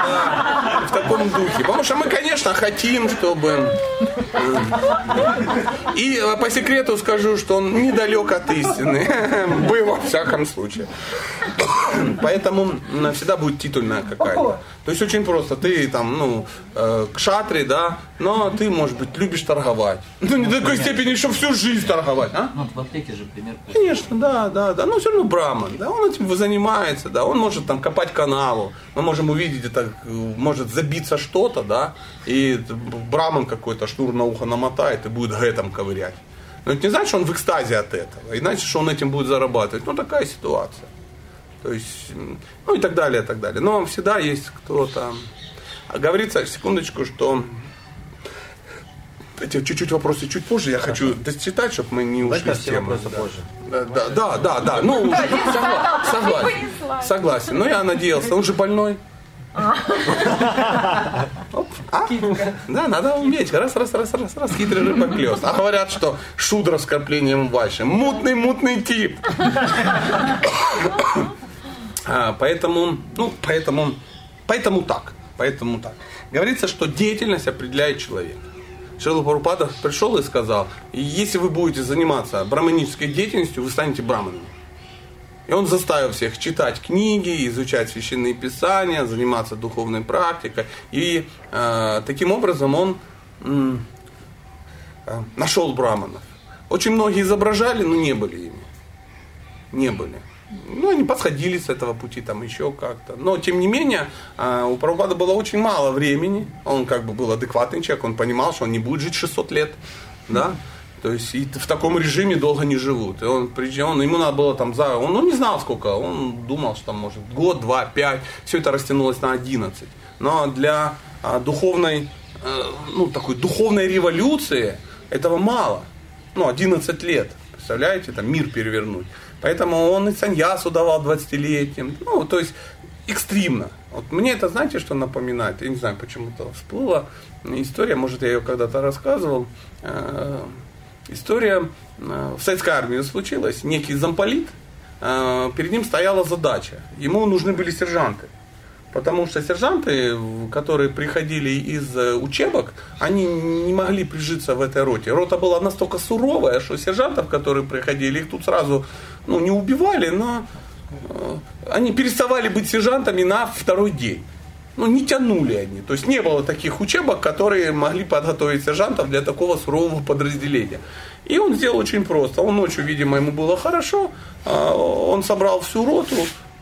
Да, таком духе. Потому что мы, конечно, хотим, чтобы... И э, по секрету скажу, что он недалек от истины. Был во всяком случае. Поэтому всегда будет титульная какая-то. То есть очень просто. Ты там, ну, э, кшатри, да, но ты, может быть, любишь торговать. Ну, не до такой степени, что всю жизнь торговать, а? Ну, в аптеке же пример. Конечно, да, да, да. Но все равно браман, да, он этим занимается, да, он может там копать канаву, мы можем увидеть это, э, может забиться что-то, да, и браман какой-то шнур на ухо намотает и будет гэтом ковырять. Но это не значит, что он в экстазе от этого, иначе, что он этим будет зарабатывать. Ну, такая ситуация. То есть, ну и так далее, и так далее. Но всегда есть кто-то. А Говорится, секундочку, что эти чуть-чуть вопросы чуть позже я хочу дочитать, чтобы мы не ушли Давайте с темы. да. позже. Да, да, да, да, да. Ну, согласен. Согласен. Но я надеялся, он же больной. А? Да, надо уметь. Раз, раз, раз, раз, раз, хитрый рыбоклёс. А говорят, что шудра с краплением вашим. Мутный, мутный тип. А, поэтому, ну, поэтому, поэтому так. Поэтому так. Говорится, что деятельность определяет человека. Шрила Парупада пришел и сказал, если вы будете заниматься браманической деятельностью, вы станете браманом. И он заставил всех читать книги, изучать священные писания, заниматься духовной практикой. И э, таким образом он э, нашел браманов. Очень многие изображали, но не были ими. Не были. ну, они подходили с этого пути там еще как-то. Но, тем не менее, а, у Прабхупада было очень мало времени. Он как бы был адекватный человек, он понимал, что он не будет жить 600 лет. Да? То есть и в таком режиме долго не живут. И он, он, ему надо было там за... Он ну, не знал сколько, он думал, что там может год, два, пять. Все это растянулось на 11. Но для а, духовной, а, ну, такой духовной революции этого мало. Ну, 11 лет. Представляете, там мир перевернуть. Поэтому он и саньясу давал 20-летним. Ну, то есть экстримно. Вот мне это, знаете, что напоминает? Я не знаю, почему-то всплыла история, может, я ее когда-то рассказывал. Э, история э, в советской армии случилась. Некий замполит, э, перед ним стояла задача. Ему нужны были сержанты. Потому что сержанты, которые приходили из э, учебок, они не могли прижиться в этой роте. Рота была настолько суровая, что сержантов, которые приходили, их тут сразу ну, не убивали, но они переставали быть сержантами на второй день. Ну, не тянули они. То есть не было таких учебок, которые могли подготовить сержантов для такого сурового подразделения. И он сделал очень просто. Он ночью, видимо, ему было хорошо. А, он собрал всю роту,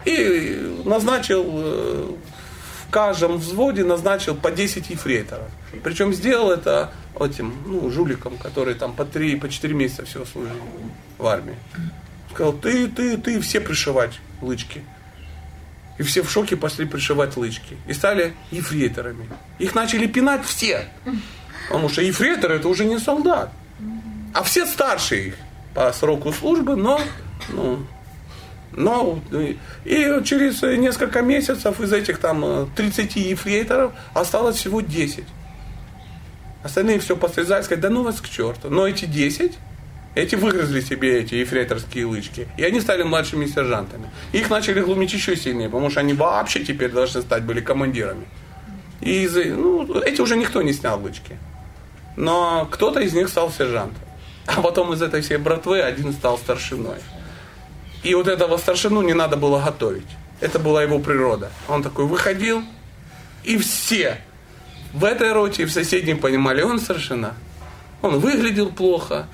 и назначил э, в каждом взводе назначил по 10 ефрейторов. Причем сделал это этим, ну, жуликом, который там по 3, по 4 месяца всего служил в армии. Сказал, ты, ты, ты, все пришивать лычки. И все в шоке пошли пришивать лычки. И стали ефрейторами. Их начали пинать все. Потому что ефрейтор это уже не солдат. А все старше их по сроку службы, но ну, но и через несколько месяцев из этих там 30 ефрейторов осталось всего 10. Остальные все посрезали, сказать, да ну вас к черту. Но эти 10, эти выгрызли себе эти ефрейторские лычки. И они стали младшими сержантами. Их начали глумить еще сильнее, потому что они вообще теперь должны стать были командирами. И из, ну, эти уже никто не снял лычки. Но кто-то из них стал сержантом. А потом из этой всей братвы один стал старшиной. И вот этого старшину не надо было готовить. Это была его природа. Он такой выходил, и все в этой роте и в соседней понимали, он старшина. Он выглядел плохо,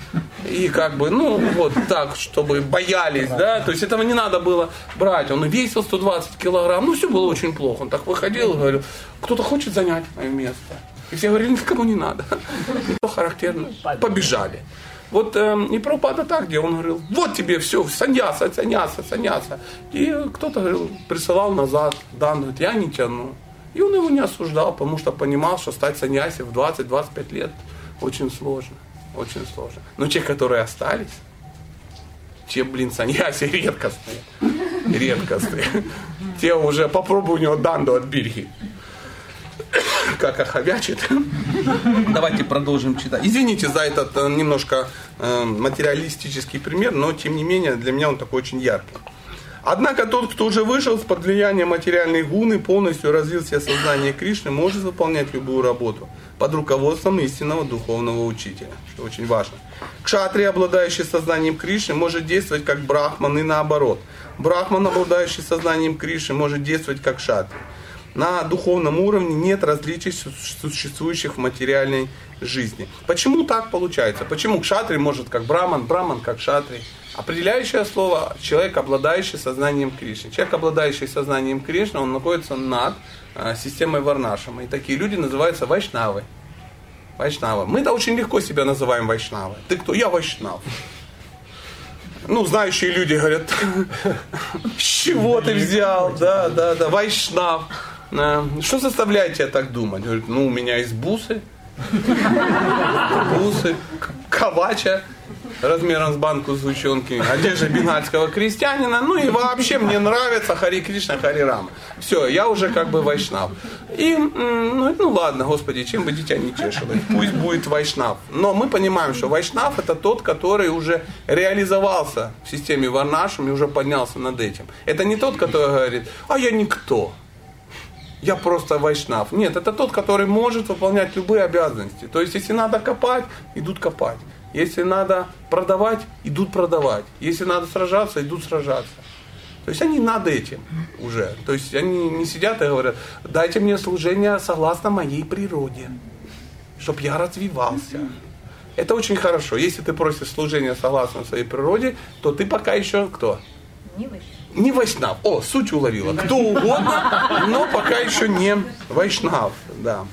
и как бы, ну, вот так, чтобы боялись, да, то есть этого не надо было брать. Он весил 120 килограмм, ну, все было очень плохо. Он так выходил говорил, кто-то хочет занять мое место. И все говорили, никому не надо. Что характерно. Побежали. Вот э, и Прабхупада так, где он говорил, вот тебе все, саньяса, саньяса, саньяса. И кто-то говорил, присылал назад, Дан говорит, я не тяну. И он его не осуждал, потому что понимал, что стать саньяси в 20-25 лет очень сложно. Очень сложно. Но те, которые остались, те, блин, саньяси редкостные. Редкостные. Те уже попробуй у него данду от бирги как оховячит. Давайте продолжим читать. Извините за этот э, немножко э, материалистический пример, но тем не менее для меня он такой очень яркий. Однако тот, кто уже вышел из-под влияния материальной гуны, полностью развил себе сознание Кришны, может выполнять любую работу под руководством истинного духовного учителя, что очень важно. Кшатри, обладающий сознанием Кришны, может действовать как брахман и наоборот. Брахман, обладающий сознанием Кришны, может действовать как шатри на духовном уровне нет различий существующих в материальной жизни. Почему так получается? Почему кшатри может как браман, браман как шатри? Определяющее слово человек, обладающий сознанием Кришны. Человек, обладающий сознанием Кришны, он находится над э, системой Варнашама. И такие люди называются вайшнавы. Вайшнавы. Мы-то очень легко себя называем вайшнавы. Ты кто? Я вайшнав. Ну, знающие люди говорят, с чего ты взял? Да, да, да, вайшнав. Что заставляет тебя так думать? Говорит, ну, у меня есть бусы, бусы, кавача размером с банку сгущенки, одежда бенгальского крестьянина, ну и вообще мне нравится Хари Кришна, Хари Рама. Все, я уже как бы вайшнав. И, ну, ну ладно, Господи, чем бы дитя не чешилось, пусть будет вайшнав. Но мы понимаем, что вайшнав это тот, который уже реализовался в системе Варнашем и уже поднялся над этим. Это не тот, который говорит, а я никто я просто вайшнав. Нет, это тот, который может выполнять любые обязанности. То есть, если надо копать, идут копать. Если надо продавать, идут продавать. Если надо сражаться, идут сражаться. То есть они над этим уже. То есть они не сидят и говорят, дайте мне служение согласно моей природе, чтобы я развивался. Это очень хорошо. Если ты просишь служения согласно своей природе, то ты пока еще кто? Не вайшнав. не вайшнав. О, суть уловила. Кто угодно, но пока еще не вайшнав. Да.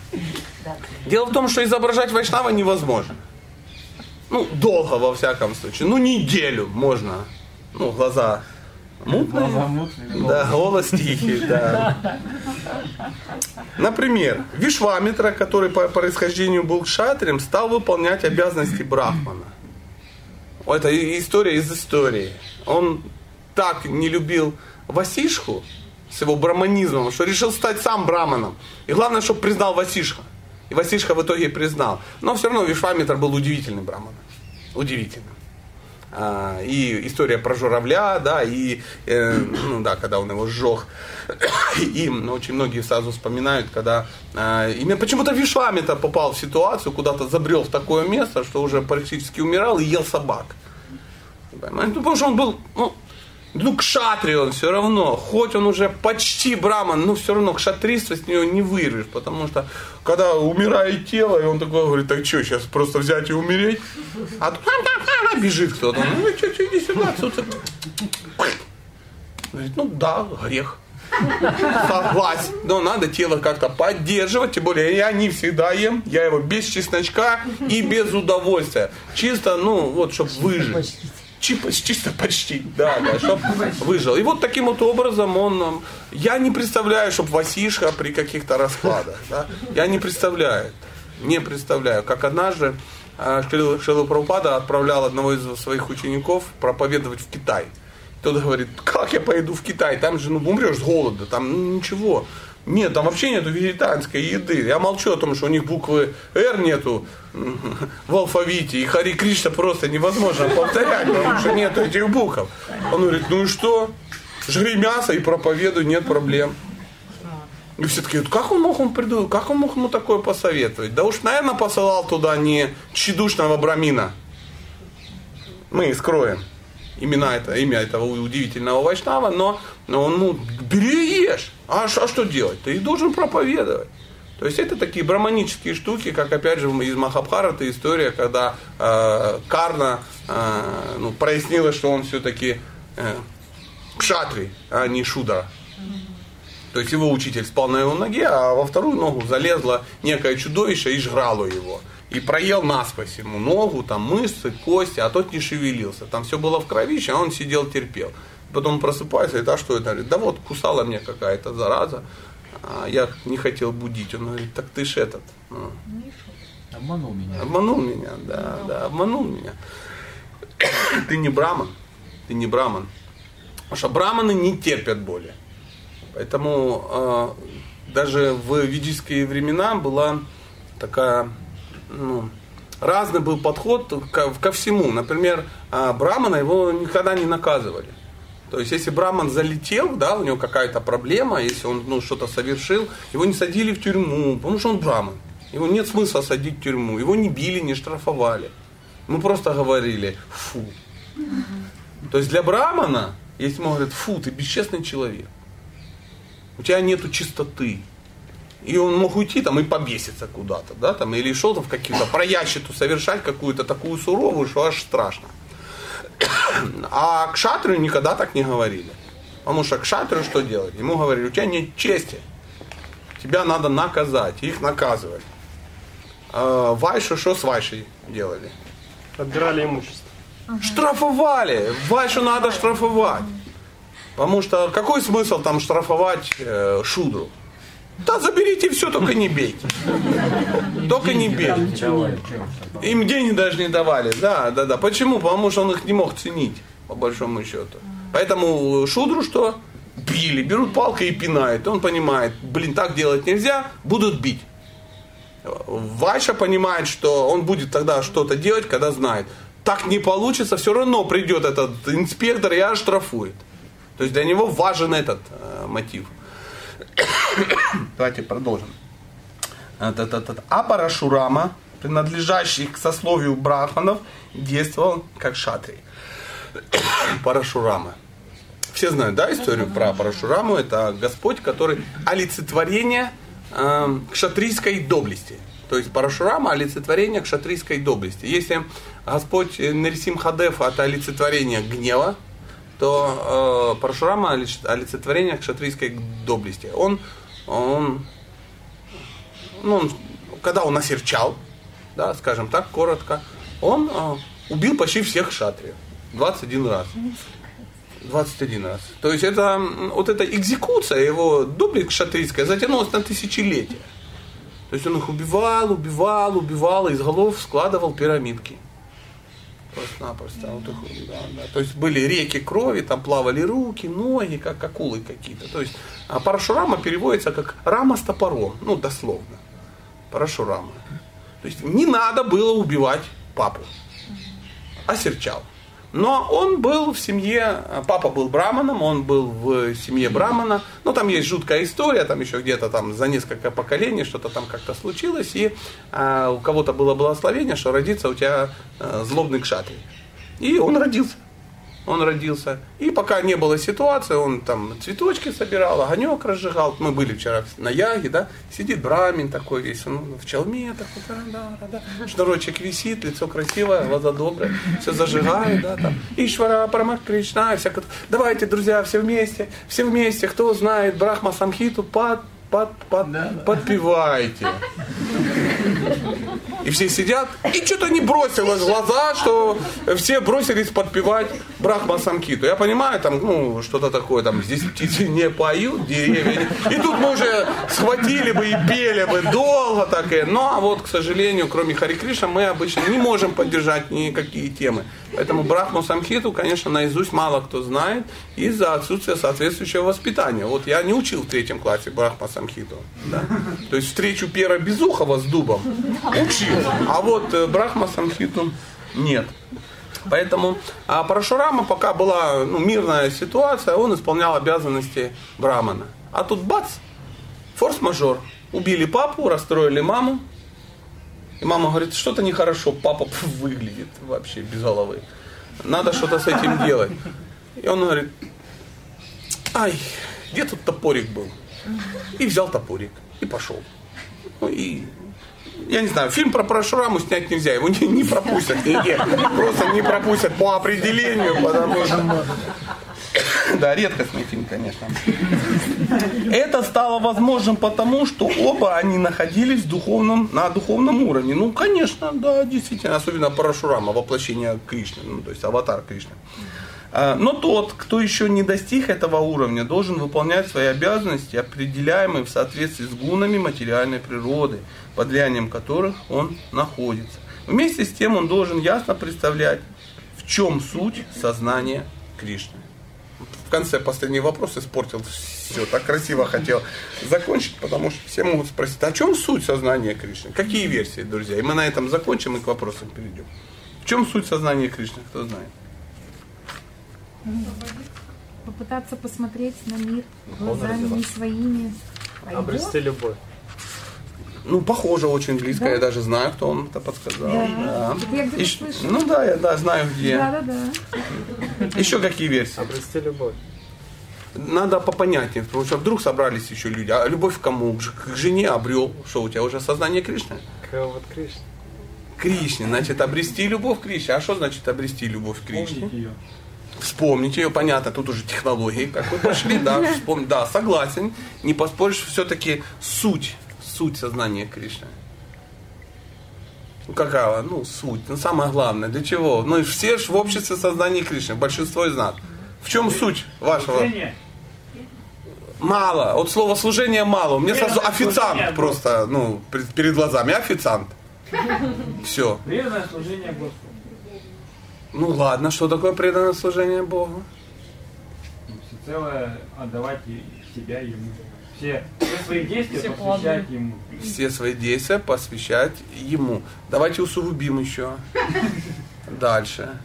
Дело в том, что изображать вайшнава невозможно. Ну, долго во всяком случае. Ну, неделю можно. Ну, глаза мутные. Глаза мутные. Да, голос тихий, да. Например, Вишвамитра, который по происхождению был кшатрием, стал выполнять обязанности брахмана. Это история из истории. Он так не любил Васишху с его браманизмом, что решил стать сам браманом. И главное, чтобы признал Васишха. И Васишха в итоге признал. Но все равно Вишвамитр был удивительный браман. Удивительный. А, и история про журавля, да, и, э, ну да, когда он его сжег. И ну, очень многие сразу вспоминают, когда э, именно почему-то Вишвамитр попал в ситуацию, куда-то забрел в такое место, что уже практически умирал и ел собак. Ну, потому что он был, ну, ну, кшатри он все равно, хоть он уже почти браман, но все равно кшатриство с него не вырвешь, потому что когда умирает тело, и он такой говорит, так что, сейчас просто взять и умереть? А тут бежит кто-то, ну, что, что, иди сюда, цуцик. Говорит, ну да, грех. Согласен. Но надо тело как-то поддерживать, тем более я не всегда ем, я его без чесночка и без удовольствия. Чисто, ну, вот, чтобы выжить. Чисто почти, да, да, чтобы выжил. И вот таким вот образом он, я не представляю, чтобы Васишка при каких-то раскладах, да, я не представляю, не представляю, как однажды Шрила Шрила Прабхупада отправлял одного из своих учеников проповедовать в Китай. Тот говорит, как я поеду в Китай, там же, ну, умрешь с голода, там ну, ничего. Нет, там вообще нету вегетарианской еды. Я молчу о том, что у них буквы «Р» нету в алфавите, и Хари Кришна просто невозможно повторять, потому что нету этих букв. Он говорит, ну и что? Жри мясо и проповедуй, нет проблем. И все таки как он мог ему придумать, как он мог ему такое посоветовать? Да уж, наверное, посылал туда не тщедушного брамина. Мы скроем имена это, имя этого удивительного вайшнава, но, но он, ну, бери и ешь. А, а что делать? Ты должен проповедовать. То есть это такие браманические штуки, как опять же из Махабхарата история, когда э, Карна э, ну, прояснила, что он все-таки э, кшатри, а не шудра. То есть его учитель спал на его ноге, а во вторую ногу залезло некое чудовище и жрало его. И проел насквозь ему ногу, там мышцы, кости, а тот не шевелился. Там все было в кровище, а он сидел, терпел. Потом просыпается, и говорит, а что это? Говорит, да вот кусала мне какая-то зараза, а я не хотел будить. Он говорит, так ты ж этот, ну, Обманул меня. Обманул меня, да, да, обманул меня. Ты не браман, ты не браман. Потому что браманы не терпят боли. Поэтому э, даже в ведические времена была такая, ну, разный был подход ко, ко всему. Например, э, брамана его никогда не наказывали. То есть, если браман залетел, да, у него какая-то проблема, если он ну, что-то совершил, его не садили в тюрьму, потому что он браман. Его нет смысла садить в тюрьму. Его не били, не штрафовали. Мы просто говорили, фу. То есть для брамана, если ему говорят, фу, ты бесчестный человек, у тебя нету чистоты. И он мог уйти там и побеситься куда-то, да, там, или шел там в какие-то проящиту совершать какую-то такую суровую, что аж страшно. А к никогда так не говорили. Потому что к шатру что делать? Ему говорили, у тебя нет чести. Тебя надо наказать. Их наказывали. А Вайшу что с Вайшей делали? Отбирали имущество. Штрафовали. Вайшу надо штрафовать. Потому что какой смысл там штрафовать э, шудру? Да заберите все, только не бейте. Только не бейте. Им денег даже не давали. Да, да, да. Почему? Потому что он их не мог ценить, по большому счету. Поэтому шудру что? Били, берут палкой и пинают. Он понимает, блин, так делать нельзя, будут бить. Вайша понимает, что он будет тогда что-то делать, когда знает. Так не получится, все равно придет этот инспектор и оштрафует. То есть для него важен этот э, мотив. Давайте продолжим. А, Парашурама, принадлежащий к сословию брахманов, действовал как шатри. Парашурама. Все знают, да, историю про Парашураму? Это Господь, который олицетворение э, кшатрийской доблести. То есть Парашурама олицетворение кшатрийской доблести. Если Господь Нарисим Хадев это олицетворение гнева, то э, Парашурама олицетворение кшатрийской доблести. Он, он, ну, он- когда он осерчал, да, скажем так, коротко, он э, убил почти всех шатриев. 21 раз. 21 раз. То есть это вот эта экзекуция его доблесть шатрийская затянулась на тысячелетия. То есть он их убивал, убивал, убивал, из голов складывал пирамидки. Просто-напросто. Вот их, да, да. То есть были реки крови, там плавали руки, ноги, как акулы какие-то. То есть а парашурама переводится как рама с топором, ну дословно. Парашурама. То есть не надо было убивать папу. Осерчал. Но он был в семье, папа был браманом, он был в семье брамана. Но там есть жуткая история, там еще где-то там за несколько поколений что-то там как-то случилось. И а, у кого-то было благословение, что родится у тебя а, злобный кшатрий. И он родился. Он родился. И пока не было ситуации, он там цветочки собирал, огонек разжигал. Мы были вчера на Яге, да, сидит брамин такой весь, он в челме такой, да, да, да. шнурочек висит, лицо красивое, глаза добрые, все зажигает, да, там. Ишвара, Парамах Кришна, всякое. Давайте, друзья, все вместе, все вместе, кто знает Брахма Самхиту, под, под, под, подпевайте. И все сидят, и что-то не бросилось в глаза, что все бросились подпевать Брахма Самкиту. Я понимаю, там, ну, что-то такое, там, здесь птицы не поют, деревья. не- И тут мы уже схватили бы и пели бы долго так и. Но вот, к сожалению, кроме Хари Кришна, мы обычно не можем поддержать никакие темы. Поэтому Брахму Самхиту, конечно, наизусть мало кто знает из-за отсутствия соответствующего воспитания. Вот я не учил в третьем классе Брахма Самхиту. Да? То есть встречу Пера Безухова с дубом учил, а вот э, Брахма Самхиту нет. Поэтому а Парашурама, пока была ну, мирная ситуация, он исполнял обязанности Брамана. А тут бац, форс-мажор. Убили папу, расстроили маму. И мама говорит, что-то нехорошо, папа выглядит вообще без головы. Надо что-то с этим делать. И он говорит, ай, где тут топорик был? И взял топорик и пошел. Ну и я не знаю, фильм про Парашураму снять нельзя, его не, не пропустят нигде. Просто не пропустят по определению, потому что... Да, редкостный фильм, конечно. Это стало возможным потому, что оба они находились в духовном, на духовном уровне. Ну, конечно, да, действительно, особенно Парашурама, воплощение Кришны, ну, то есть аватар Кришны. А, Но тот, кто еще не достиг этого уровня, должен выполнять свои обязанности, определяемые в соответствии с гунами материальной природы, под влиянием которых он находится. Вместе с тем он должен ясно представлять, в чем суть сознания Кришны. В конце последний вопрос испортил все. Так красиво хотел закончить, потому что все могут спросить, а в чем суть сознания Кришны? Какие версии, друзья? И мы на этом закончим и к вопросам перейдем. В чем суть сознания Кришны, кто знает? Попытаться посмотреть на мир глазами не своими, а его. Обрести любовь. Ну, похоже, очень близко. Да? Я даже знаю, кто он это подсказал. Да. Это я где-то Ищ- слышала. Ну да, я да, знаю где. Да, да, да. Еще какие версии? Обрести любовь. Надо попонятнее, потому что вдруг собрались еще люди. А любовь к кому? К жене обрел. Что, у тебя уже сознание Кришны? К вот Кришне. Кришне, значит, обрести любовь к Кришне. А что значит обрести любовь к Кришне? Помните ее. Вспомнить ее, понятно, тут уже технологии, как вы пошли, да, вспомнить, да, согласен, не поспоришь, все-таки суть, суть сознания Кришны. Ну какая, ну суть, ну самое главное, для чего? Ну и все же в обществе сознания Кришны, большинство из нас. В чем суть вашего? Мало, от слова служение мало, у меня сразу официант просто, ну, перед, глазами, официант. Все. Преданное служение Господу. Ну ладно, что такое преданное служение Богу? Ну, Всецело отдавать и себя Ему. Все, все свои действия Все посвящать плоды. Ему. все свои действия посвящать ему. Давайте усугубим еще. Дальше.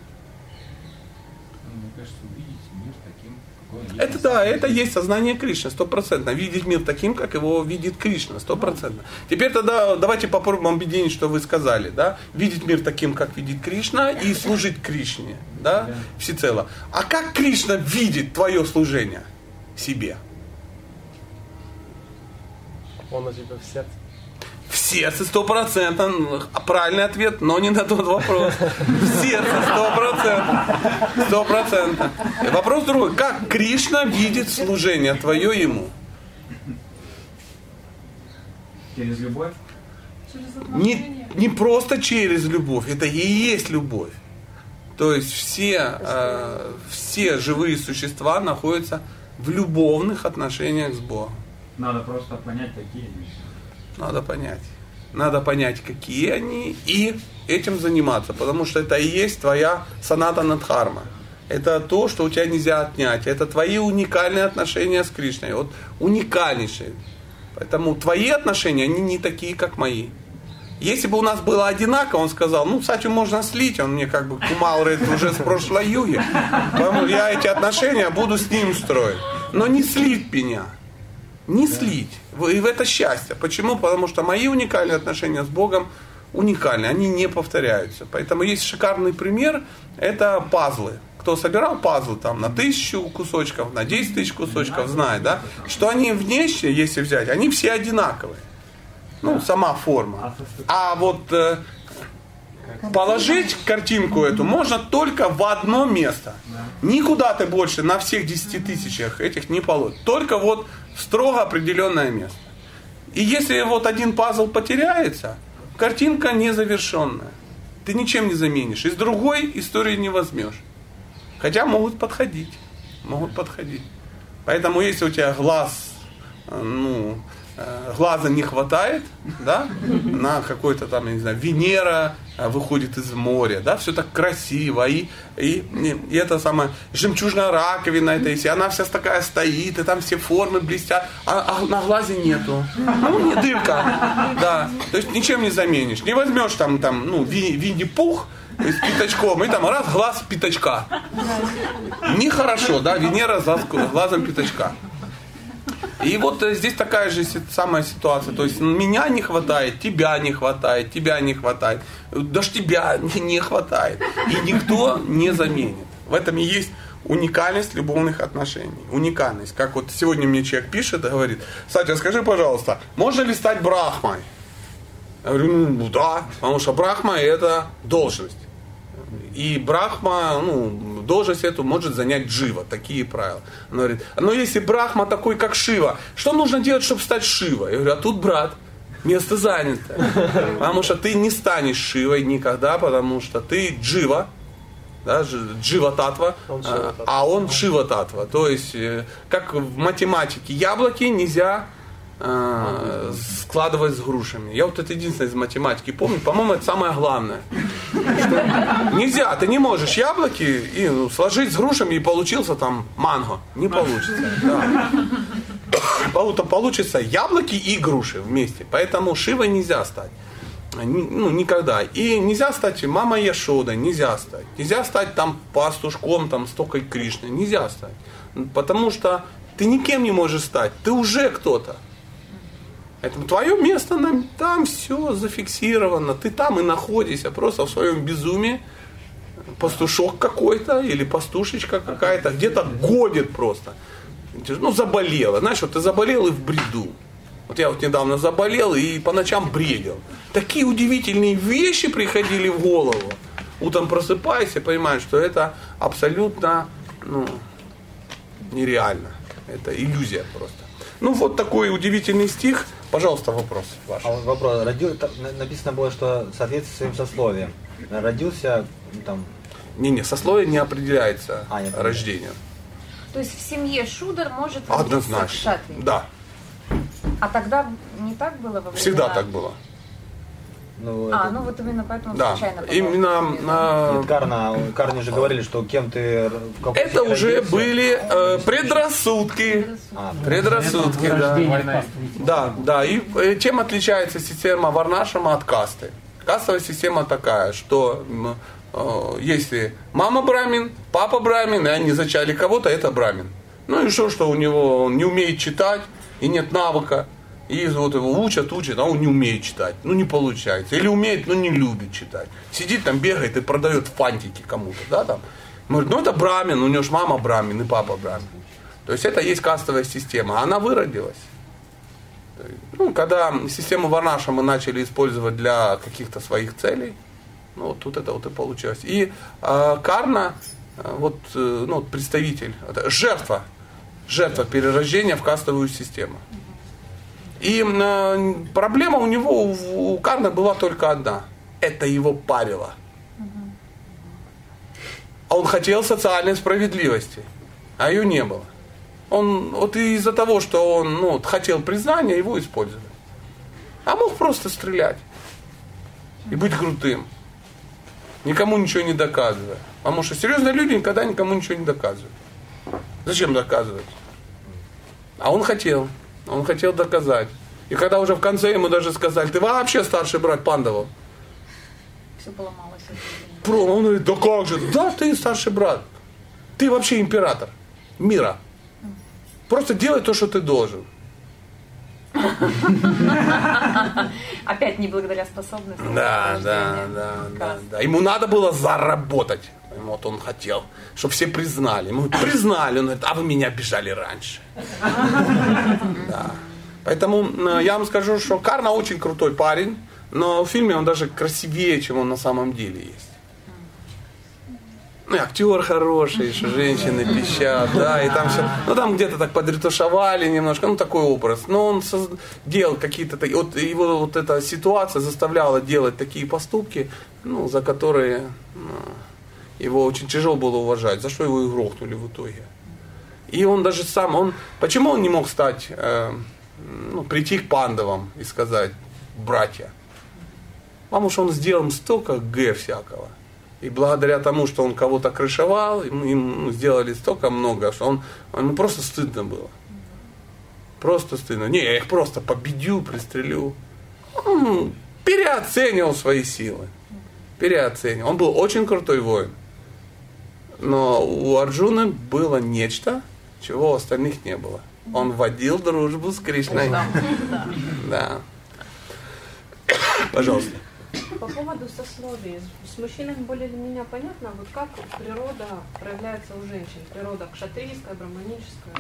Мне кажется, увидеть мир таким, какой он есть. Это да, это есть сознание Кришны, стопроцентно. Видеть мир таким, как его видит Кришна, стопроцентно. Теперь тогда давайте попробуем объединить, что вы сказали, да? Видеть мир таким, как видит Кришна, и служить Кришне, да? Да. Всецело. А как Кришна видит твое служение себе? Он у тебя в сердце. Сердце стопроцентно. Правильный ответ, но не на тот вопрос. В сердце сто процентов. Сто процентов. Вопрос другой. Как Кришна видит служение твое ему? Через любовь? Не, не просто через любовь, это и есть любовь. То есть все, э, все живые существа находятся в любовных отношениях с Богом. Надо просто понять, какие они. Надо понять. Надо понять, какие они, и этим заниматься, потому что это и есть твоя саната надхарма. Это то, что у тебя нельзя отнять. Это твои уникальные отношения с Кришной. Вот уникальнейшие. Поэтому твои отношения, они не такие, как мои. Если бы у нас было одинаково, он сказал, ну, Сатю можно слить, он мне как бы кумал уже с прошлой юги. Поэтому я эти отношения буду с ним строить. Но не слить меня. Не слить. И в это счастье. Почему? Потому что мои уникальные отношения с Богом уникальны, они не повторяются. Поэтому есть шикарный пример, это пазлы. Кто собирал пазлы там на тысячу кусочков, на 10 тысяч кусочков, знает, да? Что они внешне, если взять, они все одинаковые. Ну, сама форма. А вот э, положить картинку эту можно только в одно место. Никуда ты больше на всех 10 тысячах этих не положишь. Только вот в строго определенное место. И если вот один пазл потеряется, картинка незавершенная. Ты ничем не заменишь. Из другой истории не возьмешь. Хотя могут подходить. Могут подходить. Поэтому если у тебя глаз, э, ну, глаза не хватает, да, на какой-то там, я не знаю, Венера э, выходит из моря, да, все так красиво, и, и, и это самое, жемчужная раковина, это если она вся такая стоит, и там все формы блестят, а, а на глазе нету, ну, не дырка, да, то есть ничем не заменишь, не возьмешь там, там, ну, Винни-Пух, с пятачком, и там раз глаз пятачка. Нехорошо, да, Венера с глазом пятачка. И вот э, здесь такая же самая ситуация. То есть меня не хватает, тебя не хватает, тебя не хватает. Даже тебя не хватает. И никто не заменит. В этом и есть уникальность любовных отношений. Уникальность. Как вот сегодня мне человек пишет и говорит, Сатя, скажи, пожалуйста, можно ли стать брахмой? Я говорю, ну да, потому что брахма это должность. И Брахма, ну, должность эту может занять Джива. Такие правила. Она говорит, но если Брахма такой, как Шива, что нужно делать, чтобы стать Шива? Я говорю, а тут, брат, место занято. Потому что ты не станешь Шивой никогда, потому что ты Джива, да, Джива Татва, а он Шива Татва. То есть, э, как в математике, яблоки нельзя э, складывать с грушами. Я вот это единственное из математики помню. По-моему, это самое главное. Нельзя, ты не можешь яблоки и ну, сложить с грушами и получился там манго. Не получится. Да. Получится яблоки и груши вместе. Поэтому Шивой нельзя стать. Ну, никогда. И нельзя стать мама Яшода, нельзя стать. Нельзя стать там пастушком, там, стокой Кришны. Нельзя стать. Потому что ты никем не можешь стать. Ты уже кто-то. Поэтому твое место там все зафиксировано, ты там и находишься, просто в своем безумии, пастушок какой-то или пастушечка какая-то, где-то годит просто. Ну, заболела. Знаешь, вот ты заболел и в бреду. Вот я вот недавно заболел и по ночам бредил. Такие удивительные вещи приходили в голову. Утром просыпайся, понимаешь, что это абсолютно ну, нереально. Это иллюзия просто. Ну, вот такой удивительный стих – Пожалуйста, вопрос ваш. А вот вопрос. Родил, написано было, что соответствует своим сословием. Родился там... Не-не, сословие не определяется а, не рождением. То есть в семье Шудер может Однозначно. в? Да. А тогда не так было во время... Всегда так было. Ну, а, это... ну вот именно поэтому да. случайно Именно на... Карна, Карне же говорили, что кем ты... Это уже родился. были э, предрассудки. А, предрассудки, да. Да, да. И э, чем отличается система Варнашама от касты? Кастовая система такая, что э, если мама брамин, папа брамин, и они зачали кого-то, это брамин. Ну и что, что у него он не умеет читать и нет навыка. И вот его учат, учат, а он не умеет читать. Ну не получается. Или умеет, но не любит читать. Сидит там, бегает и продает фантики кому-то, да, там. Говорит, ну это брамин, у него же мама брамин и папа брамин. То есть это есть кастовая система. Она выродилась. Ну, когда систему Варнаша мы начали использовать для каких-то своих целей, ну, вот тут это вот и получилось. И э, Карна, вот, э, ну, представитель, это жертва, жертва перерождения в кастовую систему. И э, проблема у него, у, Карна была только одна. Это его парило. А он хотел социальной справедливости, а ее не было. Он вот из-за того, что он ну, хотел признания, его использовали. А мог просто стрелять и быть крутым. Никому ничего не доказывая. Потому что серьезные люди никогда никому ничего не доказывают. Зачем доказывать? А он хотел. Он хотел доказать. И когда уже в конце ему даже сказали, ты вообще старший брат Пандова. Все поломалось. Про, он говорит, да как же, да ты старший брат. Ты вообще император мира. Просто делай то, что ты должен. Опять не благодаря способностям. Да, да, да, да, да. Ему надо было заработать. Вот он хотел, чтобы все признали. Ему признали, он говорит, а вы меня обижали раньше. Да. Поэтому э, я вам скажу, что Карна очень крутой парень, но в фильме он даже красивее, чем он на самом деле есть. Ну, и актер хороший, что женщины пищат, да, и там все, ну, там где-то так подретушевали немножко, ну, такой образ. Но он делал какие-то, вот его вот эта ситуация заставляла делать такие поступки, ну, за которые ну, его очень тяжело было уважать, за что его и грохнули в итоге. И он даже сам, он, почему он не мог стать, э, ну, прийти к пандавам и сказать, братья? Потому что он сделал столько г всякого. И благодаря тому, что он кого-то крышевал, им, им сделали столько много, что он, ему просто стыдно было. Просто стыдно. Не, я их просто победю, пристрелю. Он переоценивал свои силы. Переоценивал. Он был очень крутой воин. Но у Арджуны было нечто, чего у остальных не было. Он водил дружбу с Кришной. Да. Пожалуйста. По поводу сословий. С мужчинами более или менее понятно, вот как природа проявляется у женщин. Природа кшатрийская, браманическая.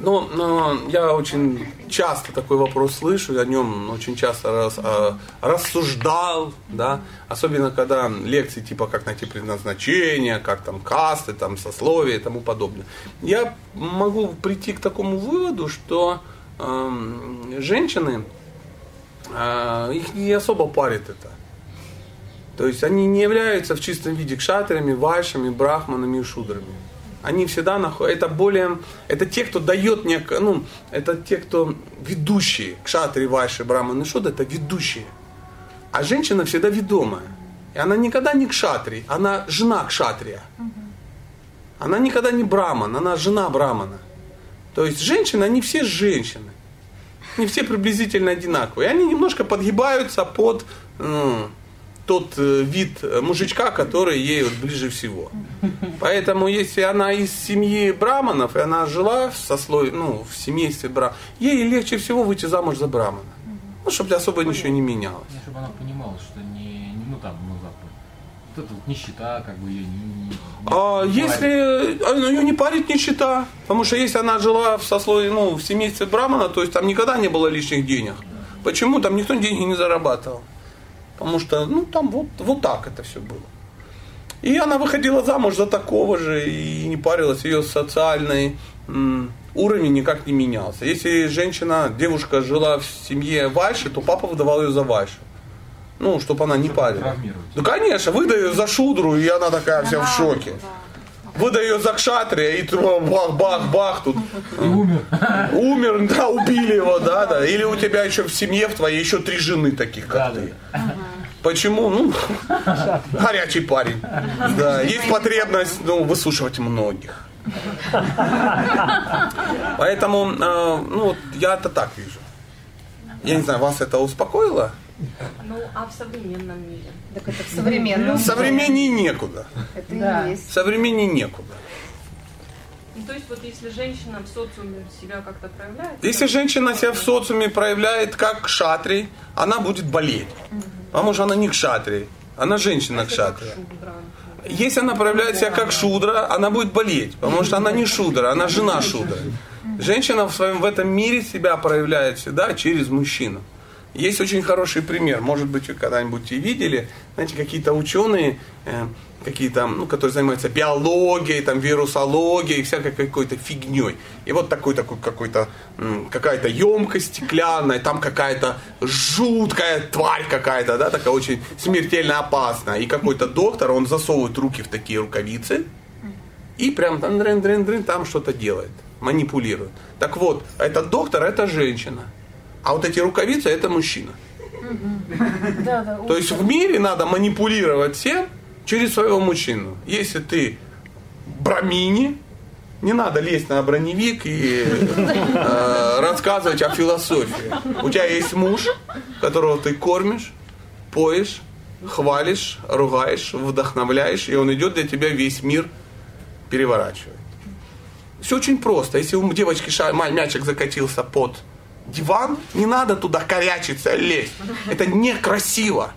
Ну, но я очень часто такой вопрос слышу, о нем очень часто раз, а, рассуждал, да, особенно когда лекции типа как найти предназначение, как там касты, там сословия и тому подобное. Я могу прийти к такому выводу, что эм, женщины, э, их не особо парит это. То есть они не являются в чистом виде кшатрами, вайшами, брахманами и шудрами. Они всегда находят, это более, это те, кто дает некое, ну, это те, кто ведущие, кшатри, вайши, брахманы и шудры, это ведущие. А женщина всегда ведомая. И она никогда не кшатри, она жена кшатрия. Она никогда не браман, она жена брамана. То есть женщины, они все женщины. Они все приблизительно одинаковые. И они немножко подгибаются под ну, тот э, вид э, мужичка, который ей вот ближе всего. Поэтому если она из семьи браманов, и она жила в сословии, ну, в семействе браманов, ей легче всего выйти замуж за брамана. Ну, чтобы особо ничего не менялось. Ну, чтобы она понимала, что не, не ну там, ну Запад. Вот это вот нищета, как бы ее не, не- не А парит. если а, ну, ее не парит нищета, потому что если она жила в сословии, ну, в семействе брамана, то есть там никогда не было лишних денег. Почему? Там никто деньги не зарабатывал. Потому что, ну, там вот, вот так это все было. И она выходила замуж за такого же и не парилась, ее социальный м, уровень никак не менялся. Если женщина, девушка жила в семье Вайши, то папа выдавал ее за Вайшу. Ну, чтобы она не парилась. травмировать. Ну, конечно, выдай ее за шудру, и она такая вся в шоке. Выдай ее за кшатрия, и бах-бах-бах тут. И умер. Умер, да, убили его, да, да. Или у тебя еще в семье в твоей еще три жены таких, как Да, ты. Почему? Ну, горячий парень. Да, есть потребность, ну, выслушивать многих. Поэтому, э, ну, вот я это так вижу. Я не знаю, вас это успокоило? Ну, а в современном мире? Так это в современном. Современнее некуда. Это Да. и есть. Современнее некуда. Ну, то есть вот если женщина в социуме себя как-то проявляет... Если женщина себя в социуме проявляет как кшатрий, она будет болеть. Потому что она не кшатрий, она женщина кшатрия. Если она проявляет себя как шудра, она будет болеть, потому что она не шудра, она жена шудра. Женщина в своем в этом мире себя проявляет всегда через мужчину. Есть очень хороший пример, может быть, вы когда-нибудь и видели, знаете, какие-то ученые, э, какие-то, ну, которые занимаются биологией, там, вирусологией, всякой какой-то фигней. И вот такой, такой, какой-то, какая-то емкость стеклянная, там какая-то жуткая тварь какая-то, да, такая очень смертельно опасная. И какой-то доктор, он засовывает руки в такие рукавицы и прям там, дрын, дрын, дрын, там что-то делает, манипулирует. Так вот, этот доктор, это женщина. А вот эти рукавицы, это мужчина. То есть в мире надо манипулировать всем через своего мужчину. Если ты брамини, не надо лезть на броневик и э, рассказывать о философии. У тебя есть муж, которого ты кормишь, поешь, хвалишь, ругаешь, вдохновляешь, и он идет для тебя весь мир переворачивает. Все очень просто. Если у девочки ша- мячик закатился под диван, не надо туда корячиться, лезть. Это некрасиво.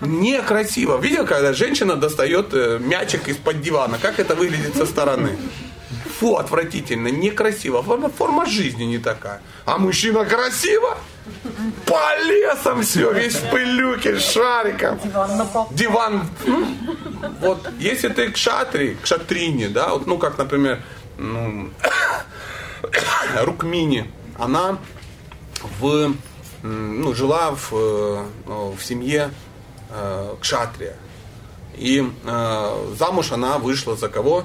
Некрасиво. Видел, когда женщина достает э, мячик из-под дивана? Как это выглядит со стороны? Фу, отвратительно, некрасиво. Форма, форма жизни не такая. А мужчина красиво? По лесам все, весь в пылюке, шариком. Диван. Диван. ну, Вот, если ты к шатре, к шатрине, да, вот, ну, как, например, ну, Рукмини, она в, ну, жила в, э, ну, в семье э, кшатрия. И э, замуж она вышла за кого?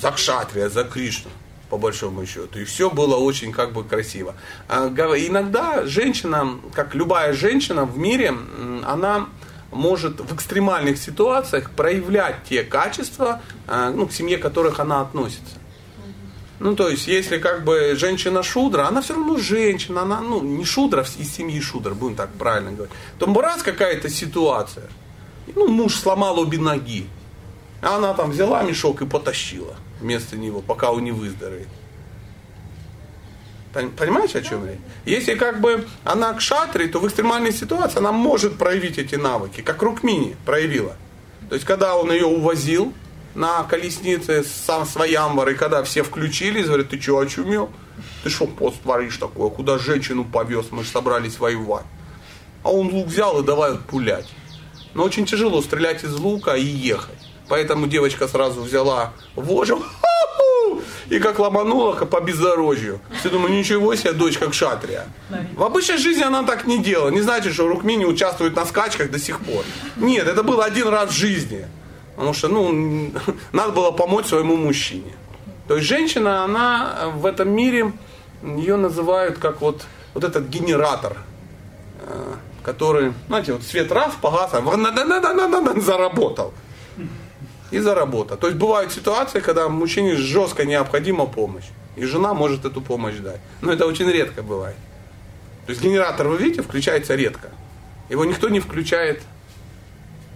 За кшатрия, за Кришну, по большому счету. И все было очень как бы красиво. Гов- Иногда женщина, как любая женщина в мире, она может в экстремальных ситуациях проявлять те качества, э, ну, к семье которых она относится. Ну, то есть, если как бы женщина шудра, она все равно женщина, она, ну, не шудра из семьи шудра, будем так правильно говорить. То раз какая-то ситуация, ну, муж сломал обе ноги, а она там взяла мешок и потащила вместо него, пока он не выздоровеет. Пон- Понимаете, о чем речь? Если как бы она к шатре, то в экстремальной ситуации она может проявить эти навыки, как Рукмини проявила. То есть, когда он ее увозил на колеснице сам своямвар, и когда все включились, говорят, ты что, очумел? Ты что пост творишь такое? Куда женщину повез? Мы же собрались воевать. А он лук взял и давай пулять. Но очень тяжело стрелять из лука и ехать. Поэтому девочка сразу взяла вожу и как ломанула по бездорожью. Все думаю, ничего себе, дочь как шатрия. В обычной жизни она так не делала. Не значит, что Рукмини участвует на скачках до сих пор. Нет, это было один раз в жизни. Потому что, ну, надо было помочь своему мужчине. То есть женщина, она в этом мире, ее называют как вот, вот этот генератор, э, который, знаете, вот свет раз погас, а заработал. И заработал. То есть бывают ситуации, когда мужчине жестко необходима помощь. И жена может эту помощь дать. Но это очень редко бывает. То есть генератор, вы видите, включается редко. Его никто не включает,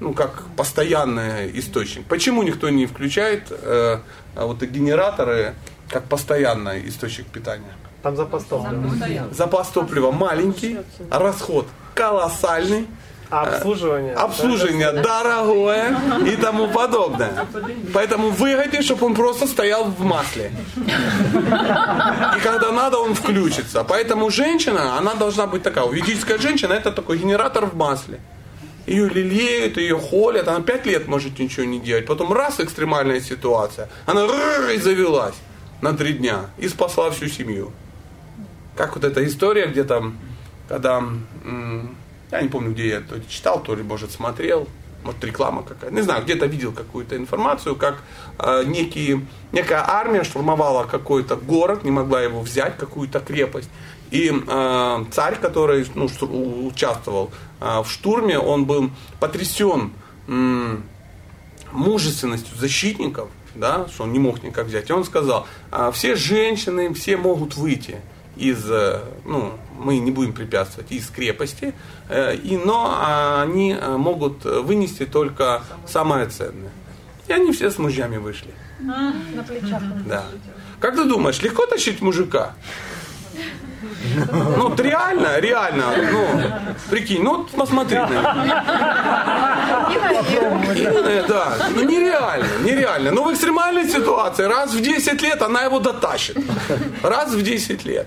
ну, как постоянный источник. Почему никто не включает э, а вот эти генераторы как постоянный источник питания? Там запас топлива. Запас топлива маленький, расход колоссальный, А обслуживание? обслуживание дорогое и тому подобное. Поэтому выгоднее, чтобы он просто стоял в масле. И когда надо, он включится. Поэтому женщина, она должна быть такая. Ведическая женщина это такой генератор в масле. Ее лелеют, ее холят, она пять лет может ничего не делать. Потом раз экстремальная ситуация, она и завелась на три дня и спасла всю семью. Как вот эта история, где там, когда, я не помню, где я то ли читал, то ли, может, смотрел, может, реклама какая-то, не знаю, где-то видел какую-то информацию, как э, некие, некая армия штурмовала какой-то город, не могла его взять, какую-то крепость. И э, царь, который ну, участвовал э, в штурме, он был потрясен м, мужественностью защитников, да, что он не мог никак взять. И он сказал, «А, все женщины, все могут выйти из, э, ну, мы не будем препятствовать, из крепости, э, и, но они э, могут вынести только самое ценное. И они все с мужьями вышли. На плечах. Да. Как ты думаешь, легко тащить мужика? Ну, вот реально, реально, ну, прикинь, ну, посмотри на меня. Э, Да, ну нереально, нереально. Ну, в экстремальной ситуации раз в 10 лет она его дотащит. Раз в 10 лет.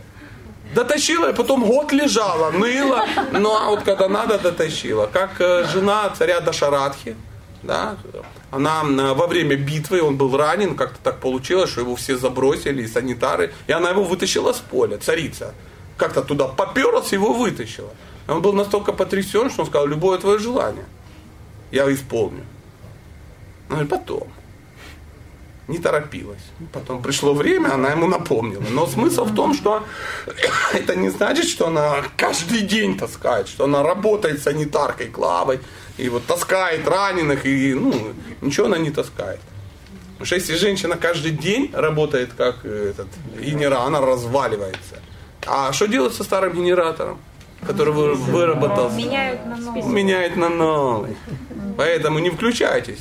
Дотащила, и потом год лежала, ныла, ну а вот когда надо, дотащила. Как э, жена царя Дашарадхи, да, она э, во время битвы, он был ранен, как-то так получилось, что его все забросили, и санитары, и она его вытащила с поля, царица. Как-то туда поперлась, его вытащила. Он был настолько потрясен, что он сказал, любое твое желание, я исполню. Ну и потом. Не торопилась. Потом пришло время, она ему напомнила. Но смысл в том, что это не значит, что она каждый день таскает, что она работает санитаркой Клавой и вот таскает раненых, и ну, ничего она не таскает. Потому что если женщина каждый день работает как э, этот генератор, она разваливается. А что делать со старым генератором, который вы- выработался? Меняют на новый. меняет на новый. Поэтому не включайтесь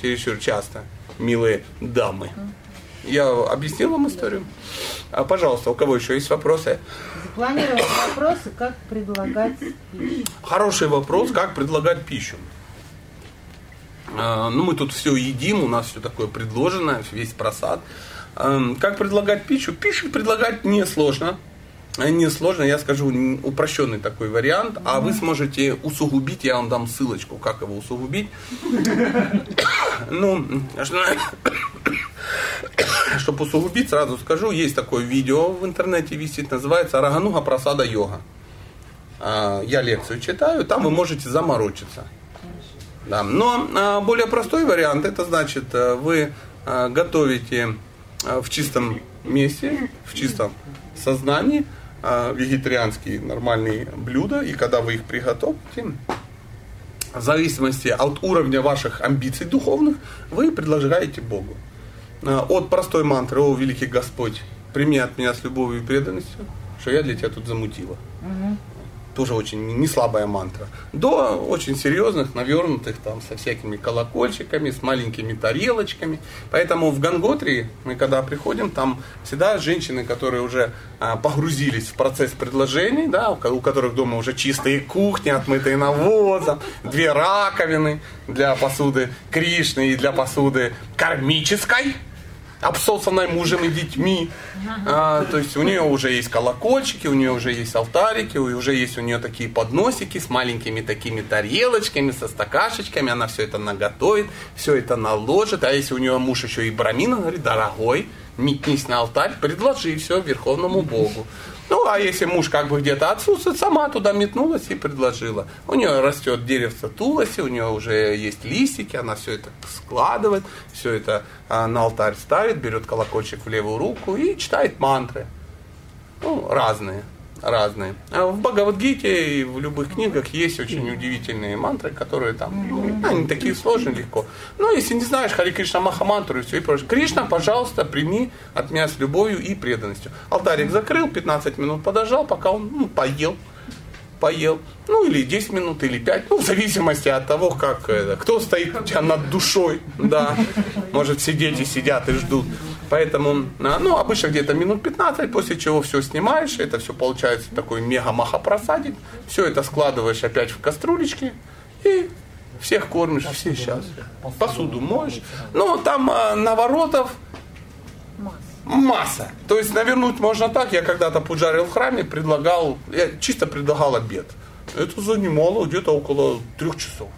чересчур часто, милые дамы. Я объяснил вам историю? А, пожалуйста, у кого еще есть вопросы? Запланировать вопросы, как предлагать пищу. Хороший вопрос, как предлагать пищу. А, Ну, мы тут все едим, у нас все такое предложено, весь просад. Эм, Как предлагать пищу? Пищу предлагать несложно. Э, Несложно, я скажу упрощенный такой вариант, а вы сможете усугубить, я вам дам ссылочку, как его усугубить. Ну, чтобы усугубить, сразу скажу, есть такое видео в интернете висит, называется «Рагануга просада йога». А, Я лекцию читаю, там вы можете заморочиться. Да. Но а, более простой вариант, это значит, э, вы а, готовите а, в чистом месте, в чистом сознании вегетарианские нормальные блюда, и когда вы их приготовите, в зависимости от уровня ваших амбиций духовных, вы предлагаете Богу. А, От простой мантры «О, великий Господь, прими от меня с любовью и преданностью, что я для тебя тут замутила». Тоже очень не слабая мантра. До очень серьезных, навернутых там со всякими колокольчиками, с маленькими тарелочками. Поэтому в Ганготрии мы когда приходим, там всегда женщины, которые уже а, погрузились в процесс предложений, да, у у которых дома уже чистые кухни, отмытые навозом, две раковины для посуды Кришны и для посуды кармической, обсосанной мужем и детьми. А, то есть у нее уже есть колокольчики, у нее уже есть алтарики, уже есть у нее такие подносики с маленькими такими тарелочками, со стакашечками. Она все это наготовит, все это наложит. А если у нее муж еще и брамин, он говорит, дорогой, метнись на алтарь, предложи все Верховному Богу. Ну, а если муж как бы где-то отсутствует, сама туда метнулась и предложила. У нее растет деревце тулоси, у нее уже есть листики, она все это складывает, все это а, на алтарь ставит, берет колокольчик в левую руку и читает мантры. Ну, разные, разные. А в Бхагавадгите и в любых книгах есть очень удивительные мантры, которые там, ну, они такие сложные легко. Ну, если не знаешь Хари Кришна Махамантру и все и прочее. Кришна, пожалуйста, прими от меня с любовью и преданностью. Алтарик закрыл, 15 минут подождал, пока он ну, поел поел, ну или 10 минут, или 5, ну в зависимости от того, как это, кто стоит у тебя над душой, да, может все дети сидят и ждут. Поэтому, а, ну, обычно где-то минут 15, после чего все снимаешь, это все получается такой мега-маха просадик, все это складываешь опять в кастрюлечки и всех кормишь, все сейчас. Посуду моешь. Ну, там а, наворотов масса. То есть навернуть можно так. Я когда-то поджарил в храме, предлагал, я чисто предлагал обед. Это занимало где-то около трех часов.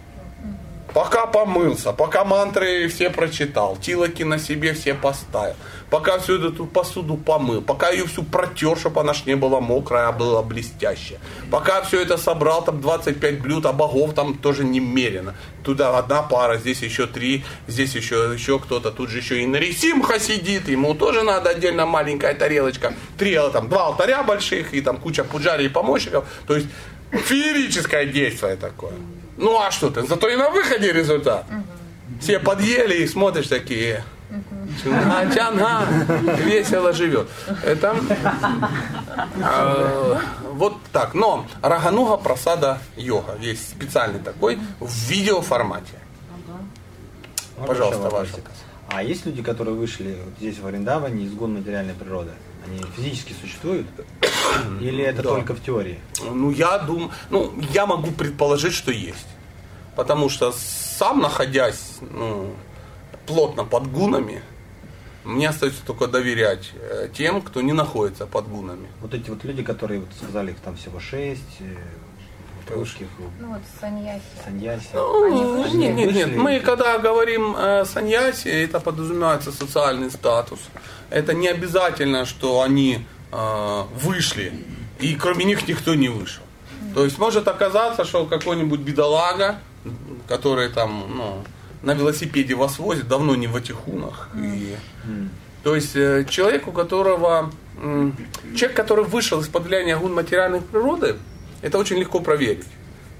Пока помылся, пока мантры все прочитал, тилоки на себе все поставил, пока всю эту посуду помыл, пока ее всю протер, чтобы она ж не была мокрая, а была блестящая. Пока все это собрал, там 25 блюд, а богов там тоже немерено. Туда одна пара, здесь еще три, здесь еще, еще кто-то, тут же еще и Нарисимха сидит, ему тоже надо отдельно маленькая тарелочка, три, а, там, два алтаря больших и там куча пуджари и помощников. То есть феерическое действие такое. Ну а что ты, зато и на выходе результат. Все подъели и смотришь такие, чанга, весело живет. Это э, вот так. Но Рагануга просада йога есть специальный такой в видеоформате. Пожалуйста, ваш вопросик? А есть люди, которые вышли вот здесь в Вриндаване из гон материальной природы? Они физически существуют? Или это Да. только в теории? Ну, я думаю, ну, я могу предположить, что есть. Потому что сам, находясь ну, плотно под гунами, мне остается только доверять э, тем, кто не находится под гунами. Вот эти вот люди, которые вот сказали, их там всего шесть, э, русских, Ну вот саньяси. саньяси. Ну, нет, нет, нет. Мы когда говорим э, саньяси, это подразумевается социальный статус. Это не обязательно, что они э, вышли, и кроме них никто не вышел. То есть может оказаться, что какой-нибудь бедолага, который там ну, на велосипеде вас возит, давно не в атихунах. И, то есть э, человек, у которого человек, который вышел из-под влияния гун материальной природы, это очень легко проверить.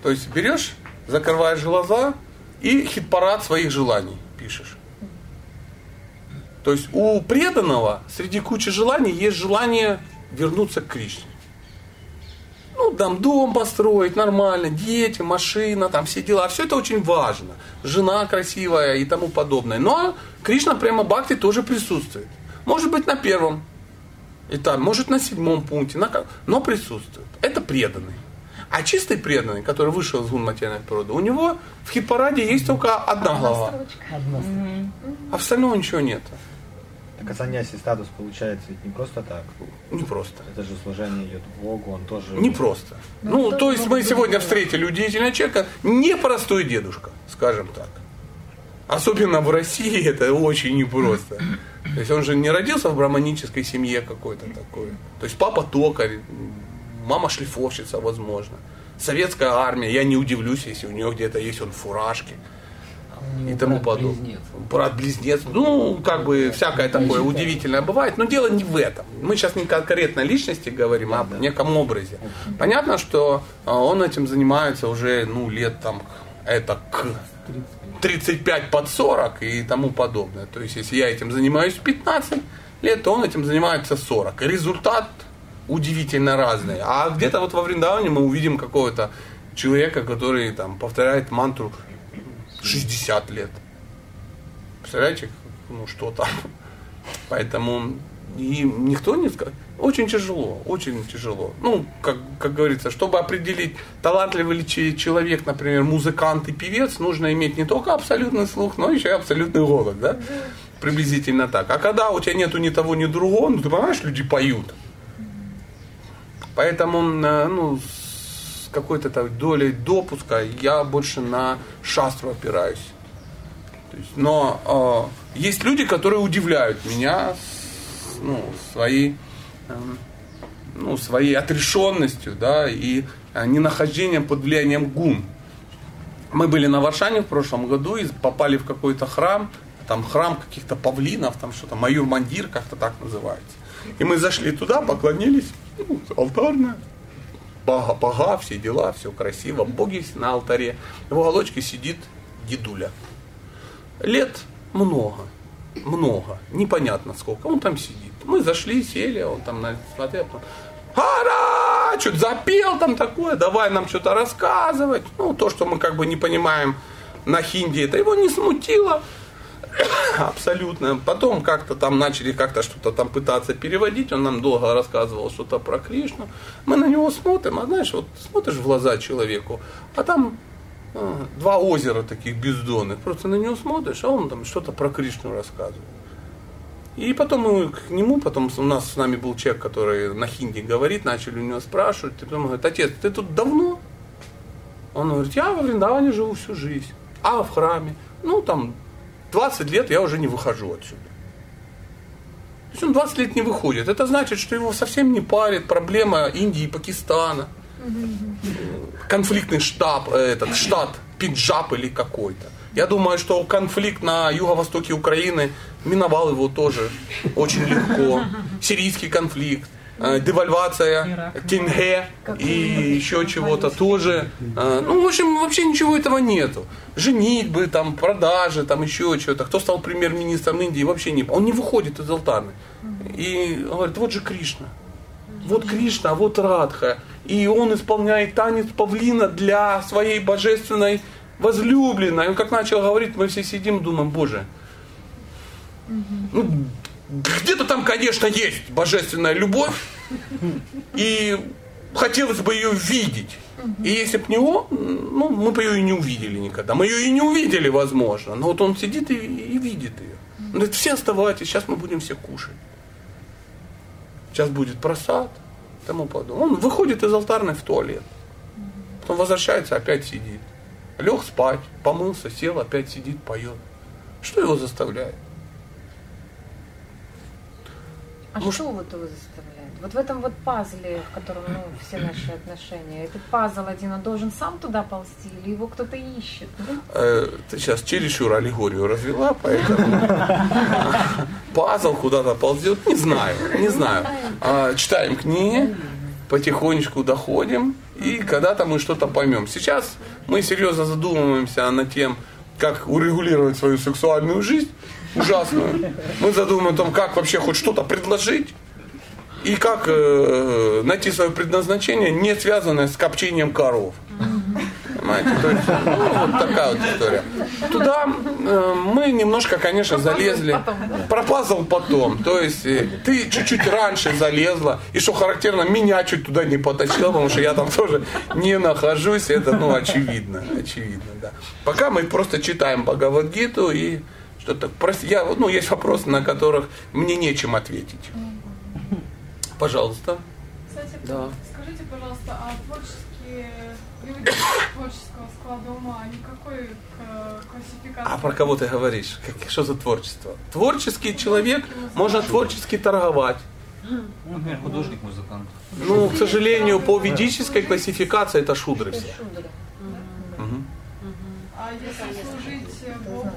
То есть берешь, закрываешь глаза и хит-парад своих желаний пишешь. То есть у преданного среди кучи желаний есть желание вернуться к Кришне. Ну, там дом построить нормально, дети, машина, там все дела. Все это очень важно. Жена красивая и тому подобное. Но Кришна прямо Бхакти тоже присутствует. Может быть на первом этапе, может на седьмом пункте, на но присутствует. Это преданный. А чистый преданный, который вышел из гун материальной природы, у него в хит-параде есть только одна глава. А остального ничего нет. Так а саньяси статус получается ведь не просто так. Не просто. Это же служение идет Богу, он тоже... Не просто. Ну, то есть мы сегодня встретили удивительного человека, непростой дедушка, скажем так. Особенно в России это очень непросто. То есть он же не родился в браманической семье какой-то такой. То есть папа токарь, мама шлифовщица, возможно. Советская армия, я не удивлюсь, если у нее где-то есть он фуражки и тому подобное. Брат-близнец. Ну, как бы всякое такое удивительное бывает. Но дело не в этом. Мы сейчас не конкретно о личности говорим, а о неком образе. Понятно, что а, он этим занимается уже, ну, лет там, это к 35 под 40 и тому подобное. То есть, если я этим занимаюсь 15 лет, то он этим занимается 40. И результат удивительно разный. А где-то вот во Вриндаване мы увидим какого-то человека, который там повторяет мантру 60 лет. Представляете, ну что там. Поэтому и никто не скажет. Очень тяжело, очень тяжело. Ну, как, как говорится, чтобы определить, талантливый ли че- человек, например, музыкант и певец, нужно иметь не только абсолютный слух, но еще и абсолютный голос, да? Приблизительно так. А когда у тебя нету ни того, ни другого, ну, ты понимаешь, люди поют. Поэтому, э, ну, с какой-то долей допуска я больше на шастру опираюсь. Есть, но э, есть люди, которые удивляют меня ну, своей, эм, ну, своей отрешенностью да, и э, ненахождением под влиянием гун. Мы были на Варшане в прошлом году и попали в какой-то храм, там храм каких-то павлинов, там что-то, Майор Мандир как-то так называется. И мы зашли туда, поклонились, ну, алтарная, бага, бага, все дела, все красиво, боги на алтаре. В уголочке сидит дедуля. Лет много, много, непонятно сколько, он там сидит. Мы зашли, сели, он там на- смотрел, Ара! Что-то запел там такое, давай нам что-то рассказывать. Ну, то, что мы как бы не понимаем на хинди, это его не смутило. Абсолютно. Потом как-то там начали как-то что-то там пытаться переводить. Он нам долго рассказывал что-то про Кришну. Мы на него смотрим, а знаешь, вот смотришь в глаза человеку, а там а, два озера таких бездонных. Просто на него смотришь, а он там что-то про Кришну рассказывает. И потом мы к нему, потом у нас с нами был человек, который на хинди говорит, начали у него спрашивать. И потом говорит, отец, ты тут давно? Он говорит, я во Вриндаване живу всю жизнь. А в храме? Ну, там, 20 лет я уже не выхожу отсюда. То есть он 20 лет не выходит. Это значит, что его совсем не парит проблема Индии и Пакистана. Конфликтный штаб, э, этот штат Пиджаб или какой-то. Я думаю, что конфликт на юго-востоке Украины миновал его тоже очень легко. Сирийский конфликт, девальвация, тенге и еще чего-то тоже. Э, Ну, в общем, вообще ничего этого нету. Женитьбы, там, продажи, там еще что-то. Кто стал премьер-министром Индии, вообще не... Он не выходит из алтарной. И говорит, вот же Кришна. Вот Кришна, вот Радха. И он исполняет танец павлина для своей божественной возлюбленной. Он как начал говорить, мы все сидим, думаем, боже, ну, где-то там, конечно, есть божественная любовь, И хотелось бы ее видеть. И если бы не он, ну, мы бы ее и не увидели никогда. Мы ее и не увидели, возможно. Но вот он сидит и, и видит ее. Он говорит, все оставайтесь, сейчас мы будем все кушать. Сейчас будет просад, тому подобное. Он выходит из алтарной в туалет. Потом возвращается, опять сидит. Лег спать, помылся, сел, опять сидит, поет. Что его заставляет? А Ну, что вот его заставляет? Вот в этом вот пазле, в котором ну, все наши отношения, этот пазл один, он должен сам туда ползти или его кто-то ищет? Э, ты сейчас чересчур аллегорию развела, поэтому пазл куда-то ползет, не знаю, не знаю. А, читаем книги, потихонечку доходим, и когда-то мы что-то поймем. Сейчас мы серьезно задумываемся над тем, как урегулировать свою сексуальную жизнь ужасную. Мы задумываем о том, как вообще хоть что-то предложить, и как э, найти свое предназначение, не связанное с копчением коров. Понимаете? То есть, ну, вот такая вот история. Туда э, мы немножко, конечно, залезли. Про пазл потом. То есть э, ты чуть-чуть раньше залезла. И что характерно, меня чуть туда не потащило, потому что я там тоже не нахожусь. Это, ну, очевидно. Очевидно, да. Пока мы просто читаем Бхагавадгиту и что-то... Я, ну, есть вопросы, на которых мне нечем ответить. Пожалуйста. Кстати, Да. скажите, пожалуйста, а творческие люди творческого склада ума, они какой к классификации? А про кого ты говоришь? Как- Что за творчество? Творческий человек можно творчески торговать. Например, художник, музыкант. Ну, к сожалению, по ведической классификации это шудры все. А если служить Богу?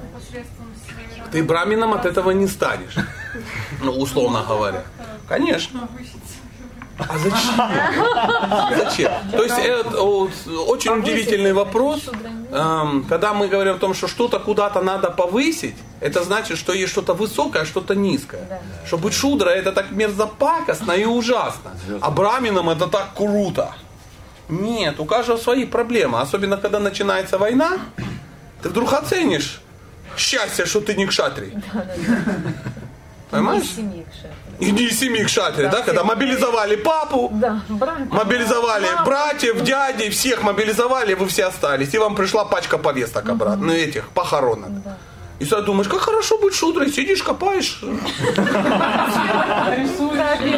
Ты брамином от этого не станешь. Ну, условно говоря. Конечно. А зачем? Зачем? То есть это очень удивительный вопрос. Эм, Когда мы говорим о том, что что-то куда-то надо повысить, это значит, что есть что-то высокое, а что-то низкое. Что быть шудрой это так мерзопакостно и ужасно. А брамином это так круто. Нет, у каждого свои проблемы. Особенно, когда начинается война, ты вдруг оценишь счастье, что ты не кшатрий. Понимаешь? из семьи, к шефу. И не из семьи кшатрий, да, когда мобилизовали папу, Да, брат. мобилизовали братьев, дядей, всех мобилизовали, вы все остались. И вам пришла пачка повесток обратно, ну, этих, похоронок. И ты думаешь, как хорошо быть шудрой, сидишь, копаешь.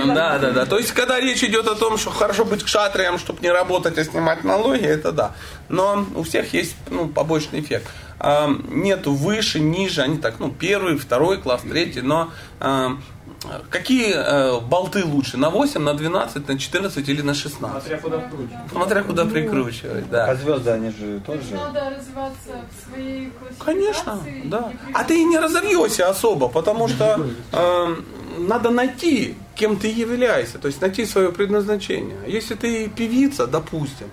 Да, да, да. То есть, когда речь идет о том, что хорошо быть кшатрием, чтобы не работать, а снимать налоги, это да. Но у всех есть ну, побочный эффект. А, Нету выше, ниже, они так, ну, первый, второй класс, третий, но а, какие э, болты лучше? На 8, на 12, на 14 или на 16? Смотря куда вкручивать. Смотря куда прикручивать, А да. звезды, они же тоже... надо развиваться в своей? Конечно, да. А ты и не разовьешься особо, потому что э, надо найти, кем ты являешься, то есть найти свое предназначение. Если ты певица, допустим,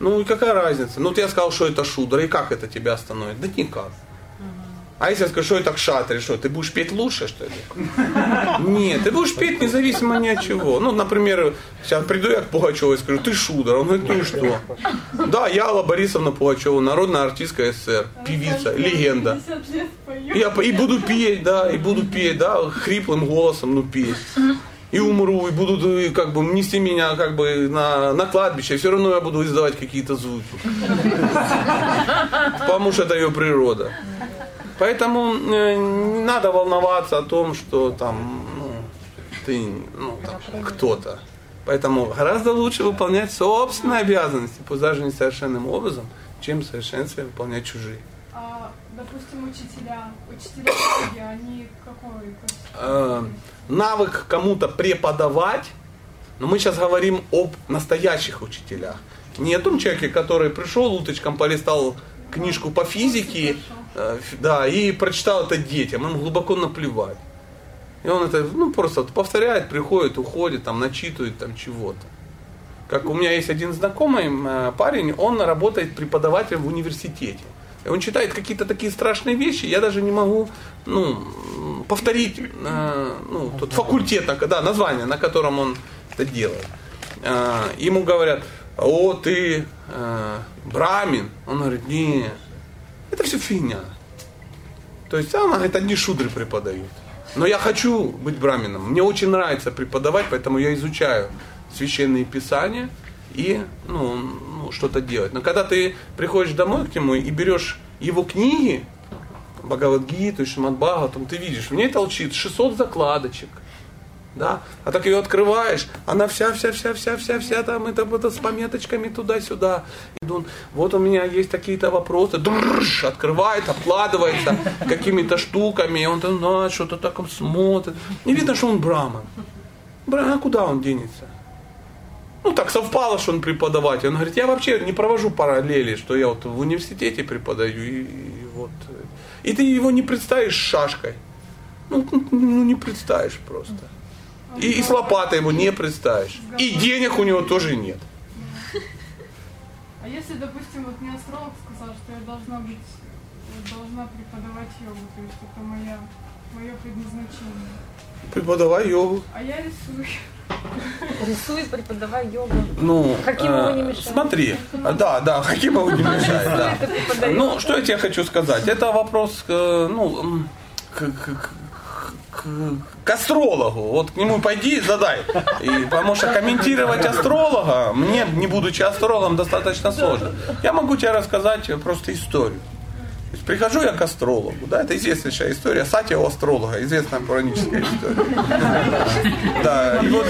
ну и какая разница? Ну, вот я сказал, что это шудра, и как это тебя остановит? Да никак. А если я скажу, что это кшатри, что ты будешь петь лучше, что ли? Нет, ты будешь петь независимо ни от чего. Ну, например, сейчас приду я к Пугачеву и скажу, ты шудра. Он говорит, ну и что? Да, я Алла Борисовна Пугачева, народная артистка СССР, певица, легенда. 50 лет пою. Я и буду петь, да, и буду петь, да, хриплым голосом, ну петь. И умру, и будут э, как бы нести меня как бы на, на кладбище, все равно я буду издавать какие-то звуки. Потому что это ее природа. Поэтому э, не надо волноваться о том, что там ну, ты ну, там, кто-то. Поэтому гораздо лучше выполнять собственные обязанности, пусть даже не совершенным образом, чем в совершенстве выполнять чужие. А, допустим, учителя. Учителя они какой Э, классификации? Навык кому-то преподавать, но мы сейчас говорим об настоящих учителях. Не о том человеке, который пришел, уточком полистал книжку по физике, э, да, и прочитал это детям, им глубоко наплевать. И он это, ну, просто повторяет, приходит, уходит, там, начитывает там чего-то. Как у меня есть один знакомый э, парень, он работает преподавателем в университете. Он читает какие-то такие страшные вещи, я даже не могу ну, повторить э, ну, тот факультет, да, название, на котором он это делает. Э, ему говорят, о, ты э, брамин. Он говорит, нет, это все фигня. То есть она говорит, одни шудры преподают. Но я хочу быть брамином. Мне очень нравится преподавать, поэтому я изучаю священные писания и ну, ну, что-то делать. Но когда ты приходишь домой к нему и берешь его книги, Бхагавадгиту, Шимад Бхагаватам, ты видишь, в ней толчит 600 закладочек. Да? А так ее открываешь, она вся, вся, вся, вся, вся, вся там это, это с пометочками туда-сюда. И он, вот у меня есть такие-то вопросы, Друж, открывает, обкладывается какими-то штуками, и он там ну, что-то так смотрит. Не видно, что он браман. Бра, куда он денется? Ну, так совпало, что он преподаватель. Он говорит, я вообще не провожу параллели, что я вот в университете преподаю, и, и вот. И ты его не представишь шашкой. Ну, ну не представишь просто. И, и с лопатой его не представишь. И денег у него тоже нет. А если, допустим, вот мне астролог сказал, что я должна быть, должна преподавать йогу, то есть это моя, мое предназначение. Преподавай йогу. А я рисую. Рисует, преподавай йогу. Ну, Хакимову э, не мешает. Смотри, да, да, Хакимову не мешает, да. Ну, что я тебе хочу сказать? Это вопрос, э, ну, к, к- к- к астрологу. Вот к нему пойди и задай. И, потому что комментировать астролога мне, не будучи астрологом, достаточно сложно. Я могу тебе рассказать просто историю. Есть прихожу я к астрологу, да, это известнейшая история, Сатия у астролога, известная пураническая история. Да, и вот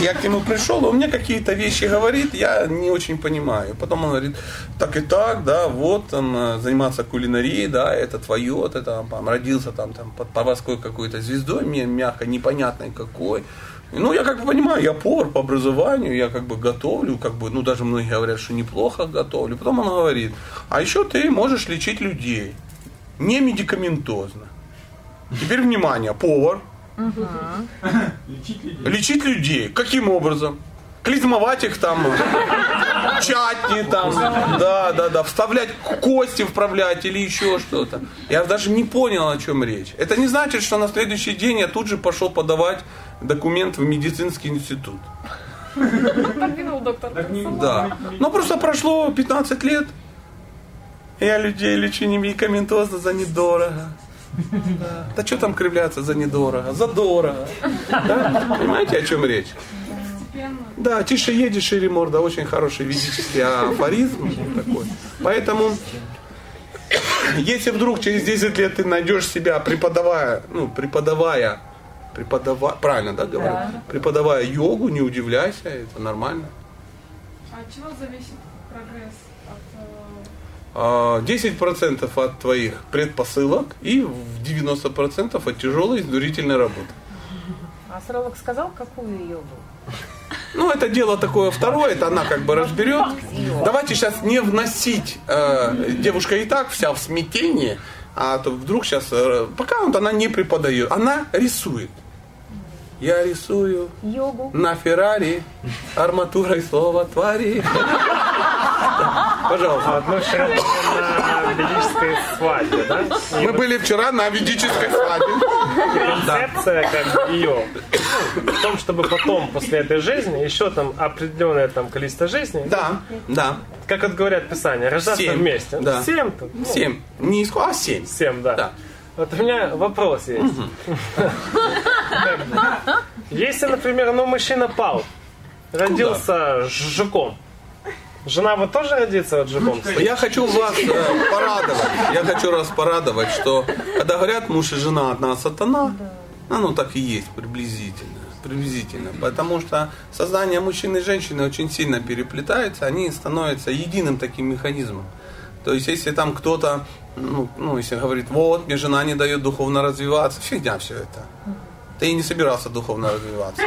я к нему пришел, он мне какие-то вещи говорит, я не очень понимаю. Потом он говорит, так и так, да, вот там э, заниматься кулинарией, да, это твое, это там, родился там, там под поварской какой-то звездой, мне мягко, непонятной какой. Ну, я как бы понимаю, я повар по образованию, я как бы готовлю, как бы, ну, даже многие говорят, что неплохо готовлю. Потом он говорит, а еще ты можешь лечить людей, не медикаментозно. Теперь внимание, повар, Лечить людей. лечить людей. Каким образом? Клизмовать их там, чатни там, да, да, да, вставлять кости вправлять или еще что-то. Я даже не понял, о чем речь. Это не значит, что на следующий день я тут же пошел подавать документ в медицинский институт. Подвинул доктор. Да. Но просто прошло 15 лет. Я людей лечу не медикаментозно за недорого. Да. да что там кривляться за недорого? За дорого. Да? Понимаете, о чем речь? Да, тише едешь, шире морда. Очень хороший ведический афоризм такой. Поэтому, если вдруг через 10 лет ты найдешь себя преподавая, ну, преподавая, преподавая, правильно, да, говорю? Да. Преподавая йогу, не удивляйся, это нормально. А от чего зависит прогресс? От, э, А, 10% от твоих предпосылок и в 90% от тяжелой изнурительной работы. А астролог сказал, какую йогу? Ну, это дело такое второе, это она как бы разберет. Давайте сейчас не вносить, э, девушка и так вся в смятении, а то вдруг сейчас, э, пока вот она не преподает, она рисует. Я рисую Йогу. на Феррари арматурой слова твари. Пожалуйста. А мы вчера были на ведической свадьбе, да? Мы были вчера на ведической свадьбе. Концепция как ее в том, чтобы потом, после этой жизни, еще там определенное там количество жизней, Да, да. как вот говорят Писание, рождаться Семь, вместе. да. Семь там. ну, Семь. Не иску, а семь. Семь, да. Да. Вот у меня вопрос есть. Если, например, ну, мужчина пал, родился жуком, жена вот тоже родится вот жуком? Я хочу вас э, порадовать. Я хочу вас порадовать, что когда говорят муж и жена одна сатана, оно так и есть приблизительно. Приблизительно. Потому что сознание мужчины и женщины очень сильно переплетается, они становятся единым таким механизмом. То есть, если там кто-то, ну, ну, если говорит, вот, мне жена не дает духовно развиваться, фигня все это. Ты и не собирался духовно развиваться.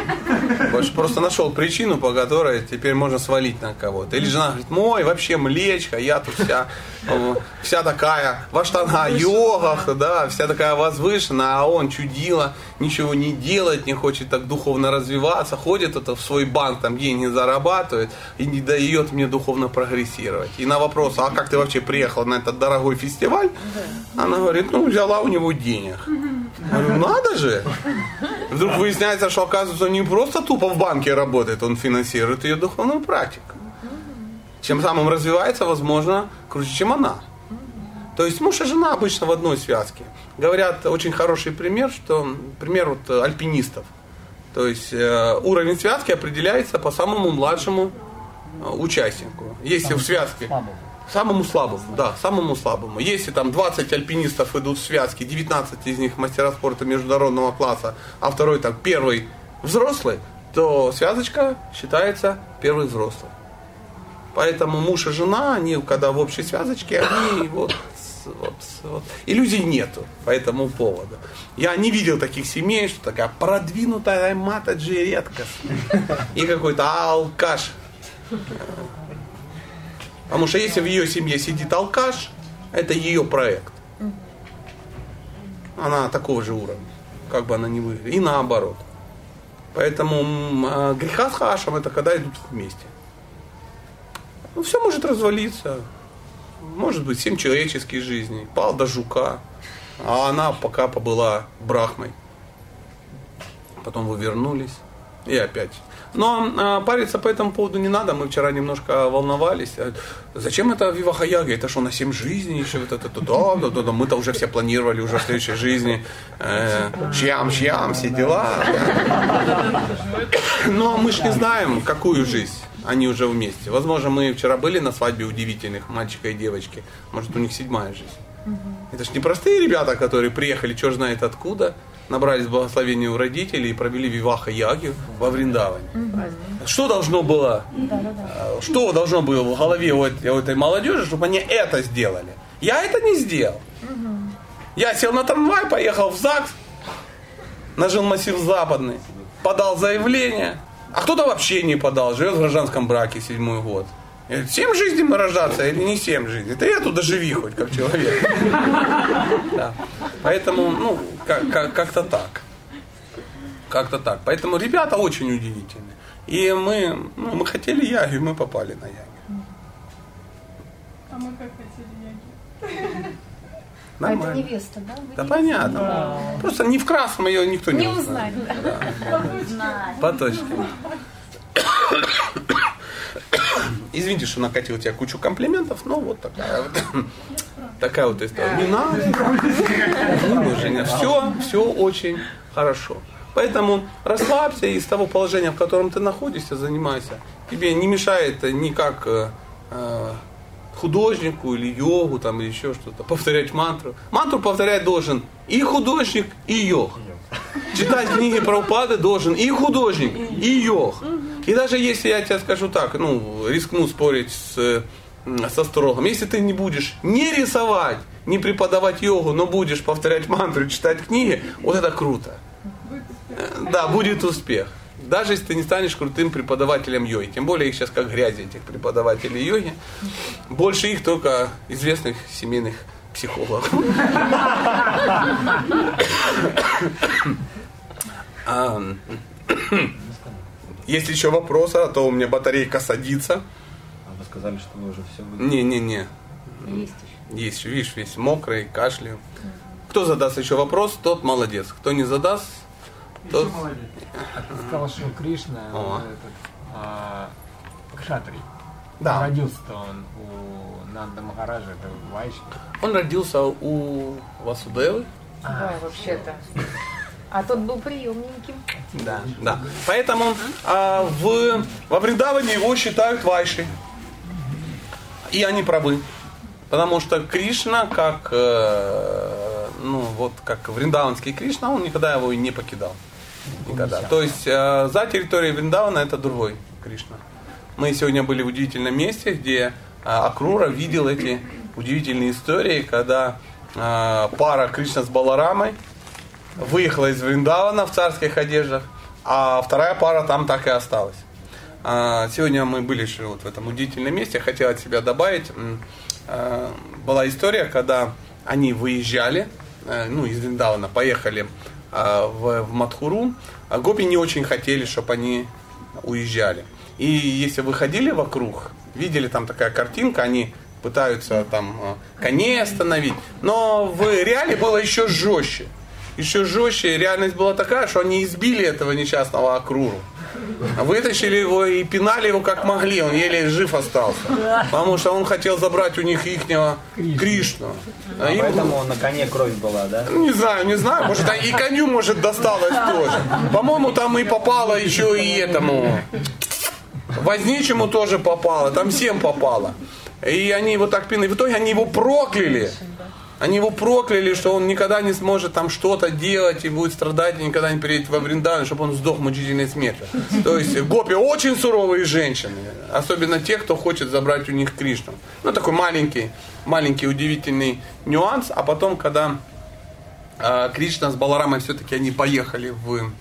Больше просто нашел причину, по которой теперь можно свалить на кого-то. Или жена говорит, мой вообще млечка, я тут вся, э, вся такая в аштанга йогах, да, вся такая возвышенная, а он чудила, ничего не делает, не хочет так духовно развиваться, ходит это в свой банк, там деньги зарабатывает и не дает мне духовно прогрессировать. И на вопрос, а как ты вообще приехал на этот дорогой фестиваль, она говорит, ну взяла у него денег. Я говорю, надо же. Вдруг выясняется, что оказывается он не просто тупо в банке работает, он финансирует ее духовную практику. Чем самым развивается, возможно, круче, чем она. То есть муж и жена обычно в одной связке. Говорят, очень хороший пример, что пример вот альпинистов. То есть э, уровень связки определяется по самому младшему э, участнику. Если в связке... Самому слабому, да, самому слабому. Если там 20 альпинистов идут в связке, 19 из них мастера спорта международного класса, а второй там первый взрослый, то связочка считается первый взрослый. Поэтому муж и жена, они когда в общей связочке, они вот, вот, вот иллюзий нету по этому поводу. Я не видел таких семей, что такая продвинутая матаджи редкость. И какой-то алкаш. Потому что если в ее семье сидит алкаш, это ее проект. Она такого же уровня, как бы она ни выглядела. И наоборот. Поэтому э, греха с хашем это когда идут вместе. Ну, все может развалиться. Может быть, семь человеческих жизней. Пал до жука. А она пока побыла брахмой. Потом вы вернулись. И опять. Но а, париться по этому поводу не надо. Мы вчера немножко волновались. А Зачем это Виваха Яга? Это что, на семь жизней? Еще вот это, да, да, да, да. Мы-то уже все планировали уже в следующей жизни. Э, шьям, шьям, все дела. Но мы ж не знаем, какую жизнь они уже вместе. Возможно, мы вчера были на свадьбе удивительных мальчика и девочки. Может, у них седьмая жизнь. Это ж не простые ребята, которые приехали, черт знает откуда, набрались благословения у родителей и провели виваха яги во Вриндаване. Что должно было, э, что должно было в голове у этой, молодежи, чтобы они это сделали? Я это не сделал. Я сел на трамвай, поехал в ЗАГС, нажил массив западный, подал заявление, а кто-то вообще не подал, живет в гражданском браке седьмой год. Семь жизней мы рождаться или не семь жизней? Это я туда живи хоть, как человек. Да. Поэтому, ну, как- как- как-то так. Как-то так. Поэтому ребята очень удивительны. И мы, ну, мы хотели яги, мы попали на яги. А мы как хотели яги. А это Нормально. невеста, да? Вы Да не- понятно. Просто не в красном ее никто не, Не узнает. узнать, да. По точке. Извините, что накатил тебе кучу комплиментов, но вот такая вот, такая вот история. Не надо. Все, все очень хорошо. Поэтому расслабься из того положения, в котором ты находишься, занимайся. Тебе не мешает никак э, э, художнику или йогу там или еще что-то повторять мантру. Мантру повторять должен и художник, и йог. Читать книги про упады должен и художник, и йог. И даже если я тебе скажу так, ну, рискну спорить с, с астрологом, если ты не будешь не рисовать, не преподавать йогу, но будешь повторять мантру, читать книги, вот это круто. Э, Да, будет успех. Даже если ты не станешь крутым преподавателем йоги. Тем более их сейчас как грязи, этих преподавателей йоги. Больше их только известных семейных психологов. А, Есть еще вопросы, а то у меня батарейка садится. А вы сказали, что вы уже все Не-не-не. Есть Есть, видишь, весь мокрый, кашляю. Кто задаст еще вопрос, тот молодец. Кто не задаст, тот... А ты сказал, что Кришна, О. этот, а, кшатри. Да. Родился-то он у Нанда Махараджа, это Вайши. Он родился у Васудевы. Да, вообще-то. А тот был приемненьким. Да, да. Поэтому а, в, во Вриндаване его считают Вайшей. И они правы. Потому что Кришна, как, э, ну, вот, как вриндаванский Кришна, он никогда его и не покидал. Никогда. То есть э, за территорией Вриндавана это другой Кришна. Мы сегодня были в удивительном месте, где э, Акрура видел эти удивительные истории, когда э, пара Кришна с Баларамой выехала из Вриндавана в царских одеждах, а вторая пара там так и осталась. А, Сегодня мы были еще вот в этом удивительном месте. Хотел от себя добавить. а, Была история, когда они выезжали, э, ну, из Вриндавана, поехали а, в, в Мадхуру. А Гопи не очень хотели, чтобы они уезжали. И если выходили вокруг, видели там такая картинка, они пытаются там э, коней остановить. Но в реале было еще жестче. Еще жестче. Реальность была такая, что они избили этого несчастного Акруру. Вытащили его и пинали его как могли, он еле жив остался. Потому что он хотел забрать у них ихнего Кришну. А им- поэтому на коне кровь была, да? не знаю, не знаю, может и коню может досталось тоже. По-моему, там и попало еще и этому. Возничему тоже попало, там всем попало. И они его так пинали. В итоге они его прокляли. Они его прокляли, что он никогда не сможет там что-то делать и будет страдать, и никогда не переедет во Вриндан, чтобы он сдох мучительной смертью. То есть гопи очень суровые женщины, особенно те, кто хочет забрать у них Кришну. Ну, такой маленький, маленький удивительный нюанс. А потом, когда а, Кришна с Баларамой все-таки они поехали в,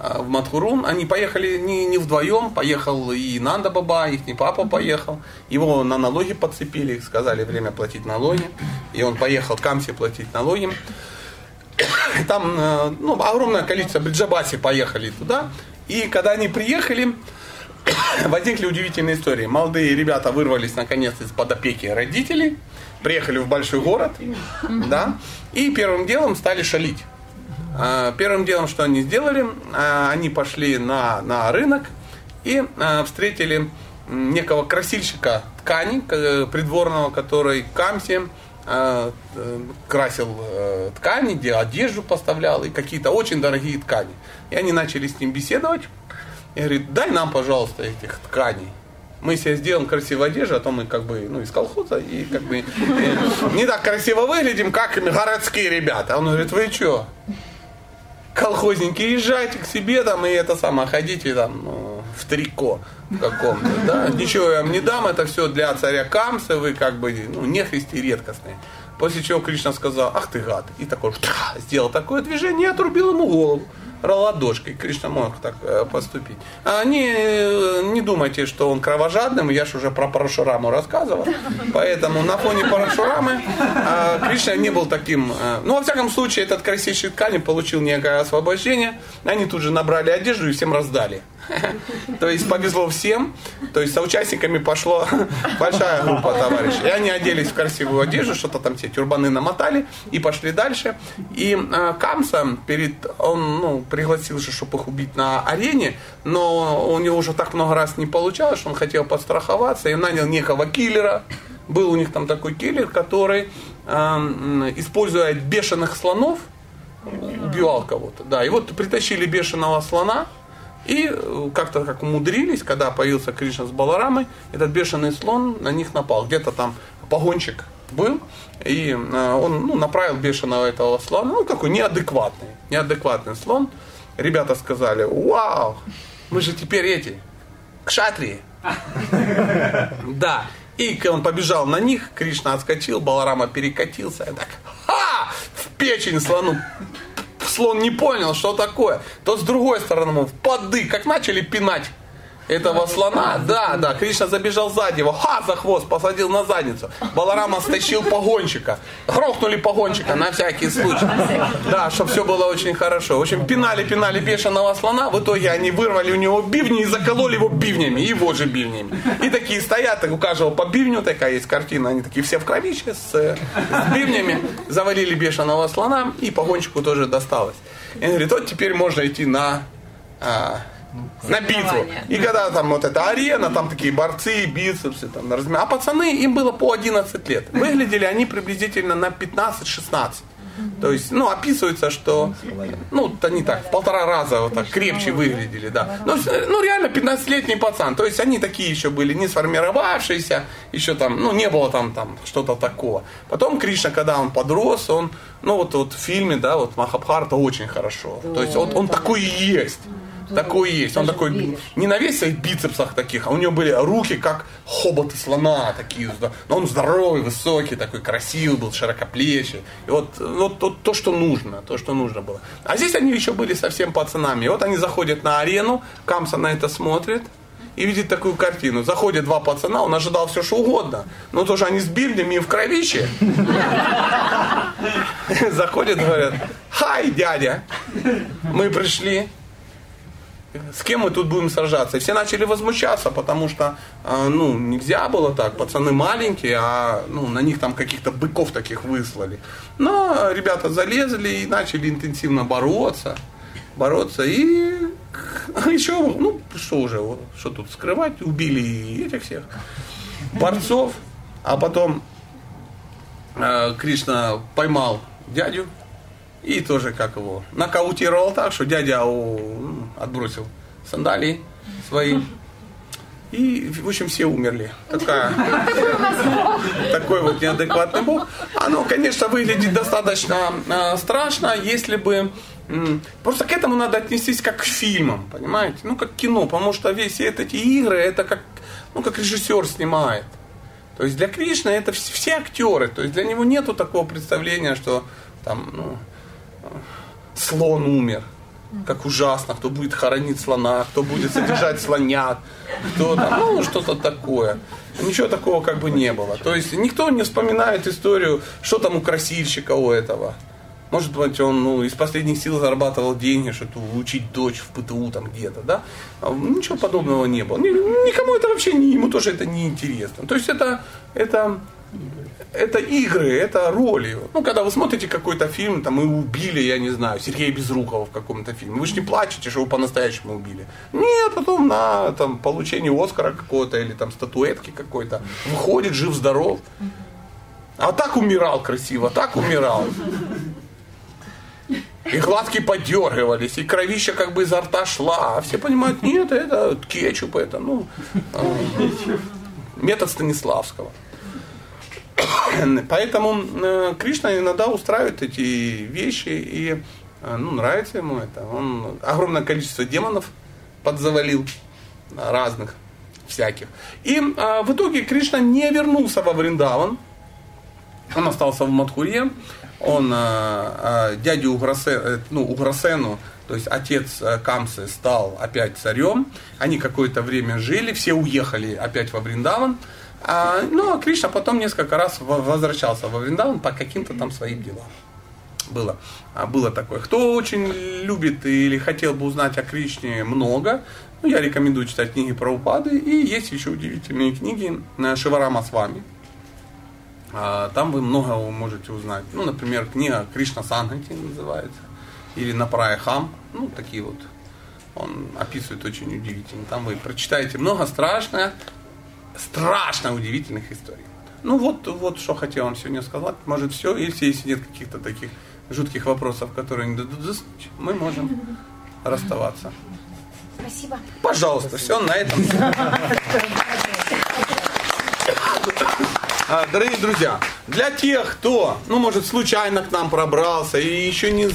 в Мадхурун. Они поехали не, не вдвоем, поехал и Нанда Баба, их папа поехал. Его на налоги подцепили, сказали время платить налоги. И он поехал к Камсе платить налоги. И Там э, ну, огромное количество бриджабаси поехали туда. И когда они приехали, возникли удивительные истории. Молодые ребята вырвались наконец из-под опеки родителей, приехали в большой город, да, и первым делом стали шалить. А, Первым делом, что они сделали, а, они пошли на, на рынок и а, встретили некого красильщика ткани, придворного, который Камсе э, красил э, ткани, где одежду поставлял и какие-то очень дорогие ткани. И они начали с ним беседовать. И говорит, дай нам, пожалуйста, этих тканей. Мы себе сделаем красивую одежду, а то мы как бы ну, из колхоза и как бы э, не так красиво выглядим, как городские ребята. Он говорит, вы что, колхозники, езжайте к себе там и это самое, ходите там ну, в трико каком-то, да, ничего я вам не дам, это все для царя Камса, вы как бы, ну, нехристи редкостные. После чего Кришна сказал, ах ты гад, и такой, сделал такое движение и отрубил ему голову ладошкой. Кришна мог так э, поступить. А не, э, не думайте, что он кровожадным, я же уже про Парашураму рассказывал. Поэтому на фоне Парашурамы а, Кришна не был таким... э, Ну, во всяком случае, этот красивый ткани получил некое освобождение. Они тут же набрали одежду и всем раздали. То есть повезло всем. То есть соучастниками пошло большая группа товарищей. И они оделись в красивую одежду, что-то там все тюрбаны намотали и пошли дальше. И Камса перед он ну, пригласил же, чтобы их убить на арене, но у него уже так много раз не получалось, что он хотел подстраховаться и нанял некого киллера. Был у них там такой киллер, который, э, используя бешеных слонов, убивал кого-то. Да, и вот притащили бешеного слона, и э, как-то как умудрились, когда появился Кришна с Баларамой, этот бешеный слон на них напал. Где-то там погонщик был, и э, он ну, направил бешеного этого слона, ну какой неадекватный, неадекватный слон. Ребята сказали, вау, мы же теперь эти, кшатрии. Да. И к- он побежал на них, Кришна отскочил, Баларама перекатился, и так, ха! В печень слону слон не понял, что такое. То с другой стороны, в поды, как начали пинать этого слона, да, да, Кришна забежал сзади его, ха, за хвост, посадил на задницу. Баларама стащил погонщика. Грохнули погонщика на всякий случай. Да, чтобы все было очень хорошо. В общем, пинали, пинали бешеного слона, в итоге они вырвали у него бивни и закололи его бивнями, его же бивнями. И такие стоят, у каждого по бивню, такая есть картина, они такие все в кровище с, с бивнями, завалили бешеного слона, и погонщику тоже досталось. И он говорит, вот теперь можно идти на а, на битву. И когда там вот эта арена, там такие борцы, бицепсы, там, на размер. А пацаны, им было по 11 лет. Выглядели они приблизительно на 15-16. То есть, ну, описывается, что, ну, они так, в полтора раза вот так крепче выглядели, да. Ну, ну, реально 15-летний пацан. То есть, они такие еще были не сформировавшиеся, еще там, ну, не было там, там что-то такого. Потом Кришна, когда он подрос, он, ну, вот, вот в фильме, да, вот Махабхарта очень хорошо. То есть, он, он такой и есть. Такой есть. Он такой не на весь своих бицепсах таких, а у него были руки, как хоботы слона такие. Но он здоровый, высокий, такой красивый был, широкоплечий. И вот, вот, вот то, что нужно, то, что нужно было. А здесь они еще были совсем пацанами. И вот они заходят на арену, Камса на это смотрит, и видит такую картину. Заходят два пацана, он ожидал все, что угодно. Но тоже они с бивнями и в кровище. Заходят, говорят, хай, дядя, мы пришли с кем мы тут будем сражаться? И все начали возмущаться, потому что, а, ну, нельзя было так, пацаны маленькие, а, ну, на них там каких-то быков таких выслали. Но ребята залезли и начали интенсивно бороться, бороться, и еще, ну, что уже, что тут скрывать, убили этих всех борцов, а потом э, Кришна поймал дядю и тоже, как его, нокаутировал так, что дядя у, отбросил сандалии свои. И, в общем, все умерли. Такой вот неадекватный бог. Оно, конечно, выглядит достаточно э, страшно, если бы... Просто к этому надо отнестись как к фильмам, понимаете? Ну, как к кино, потому что весь эти игры, это как, ну, как режиссер снимает. То есть для Кришны это вс- все актеры. То есть для него нету такого представления, что там, ну, слон умер. Как ужасно, кто будет хоронить слона, кто будет содержать слонят, кто там, ну, что-то такое. Ничего такого как бы не было. То есть никто не вспоминает историю, что там у красильщика у этого. Может быть, он ну, из последних сил зарабатывал деньги, что-то учить дочь в ПТУ там где-то, да? Ничего подобного не было. Ни- Никому это вообще ему тоже это не интересно. То есть это, это, это игры, это роли. Ну, когда вы смотрите какой-то фильм, там, и убили, я не знаю, Сергея Безрукова в каком-то фильме, вы же не плачете, что его по-настоящему убили. Нет, потом на там, получение Оскара какого-то или там статуэтки какой-то выходит жив-здоров. А так умирал красиво, так умирал. И глазки подергивались, и кровища как бы изо рта шла. А все понимают, нет, это кетчуп, это, ну, метод Станиславского. Поэтому э, Кришна иногда устраивает эти вещи, и э, ну, нравится ему это. Он огромное количество демонов подзавалил э, разных, всяких. И э, в итоге Кришна не вернулся во Вриндаван, он остался в Мадхуре, он э, э, дядю Уграсе, э, ну, Уграсену, то есть отец Камсы стал опять царем, они какое-то время жили, все уехали опять во Вриндаван, а, ну а Кришна потом несколько раз во- возвращался во Вриндаван по каким-то там своим делам. Было, а, было такое. Кто очень любит или хотел бы узнать о Кришне много, ну, я рекомендую читать книги про упады. И есть еще удивительные книги э, Шиварама с вами. А, Там вы много можете узнать. Ну, например, книга Кришна Сангати называется. Или Напрая Хам. Ну, такие вот. Он описывает очень удивительно. Там вы прочитаете много страшных, страшно удивительных историй. Ну вот, вот что хотел вам сегодня сказать. Может все, если, если нет каких-то таких жутких вопросов, которые не дадут заснуть, мы можем расставаться. Спасибо. Пожалуйста, все на этом. А, Дорогие друзья, для тех, кто, ну, может, случайно к нам пробрался и еще не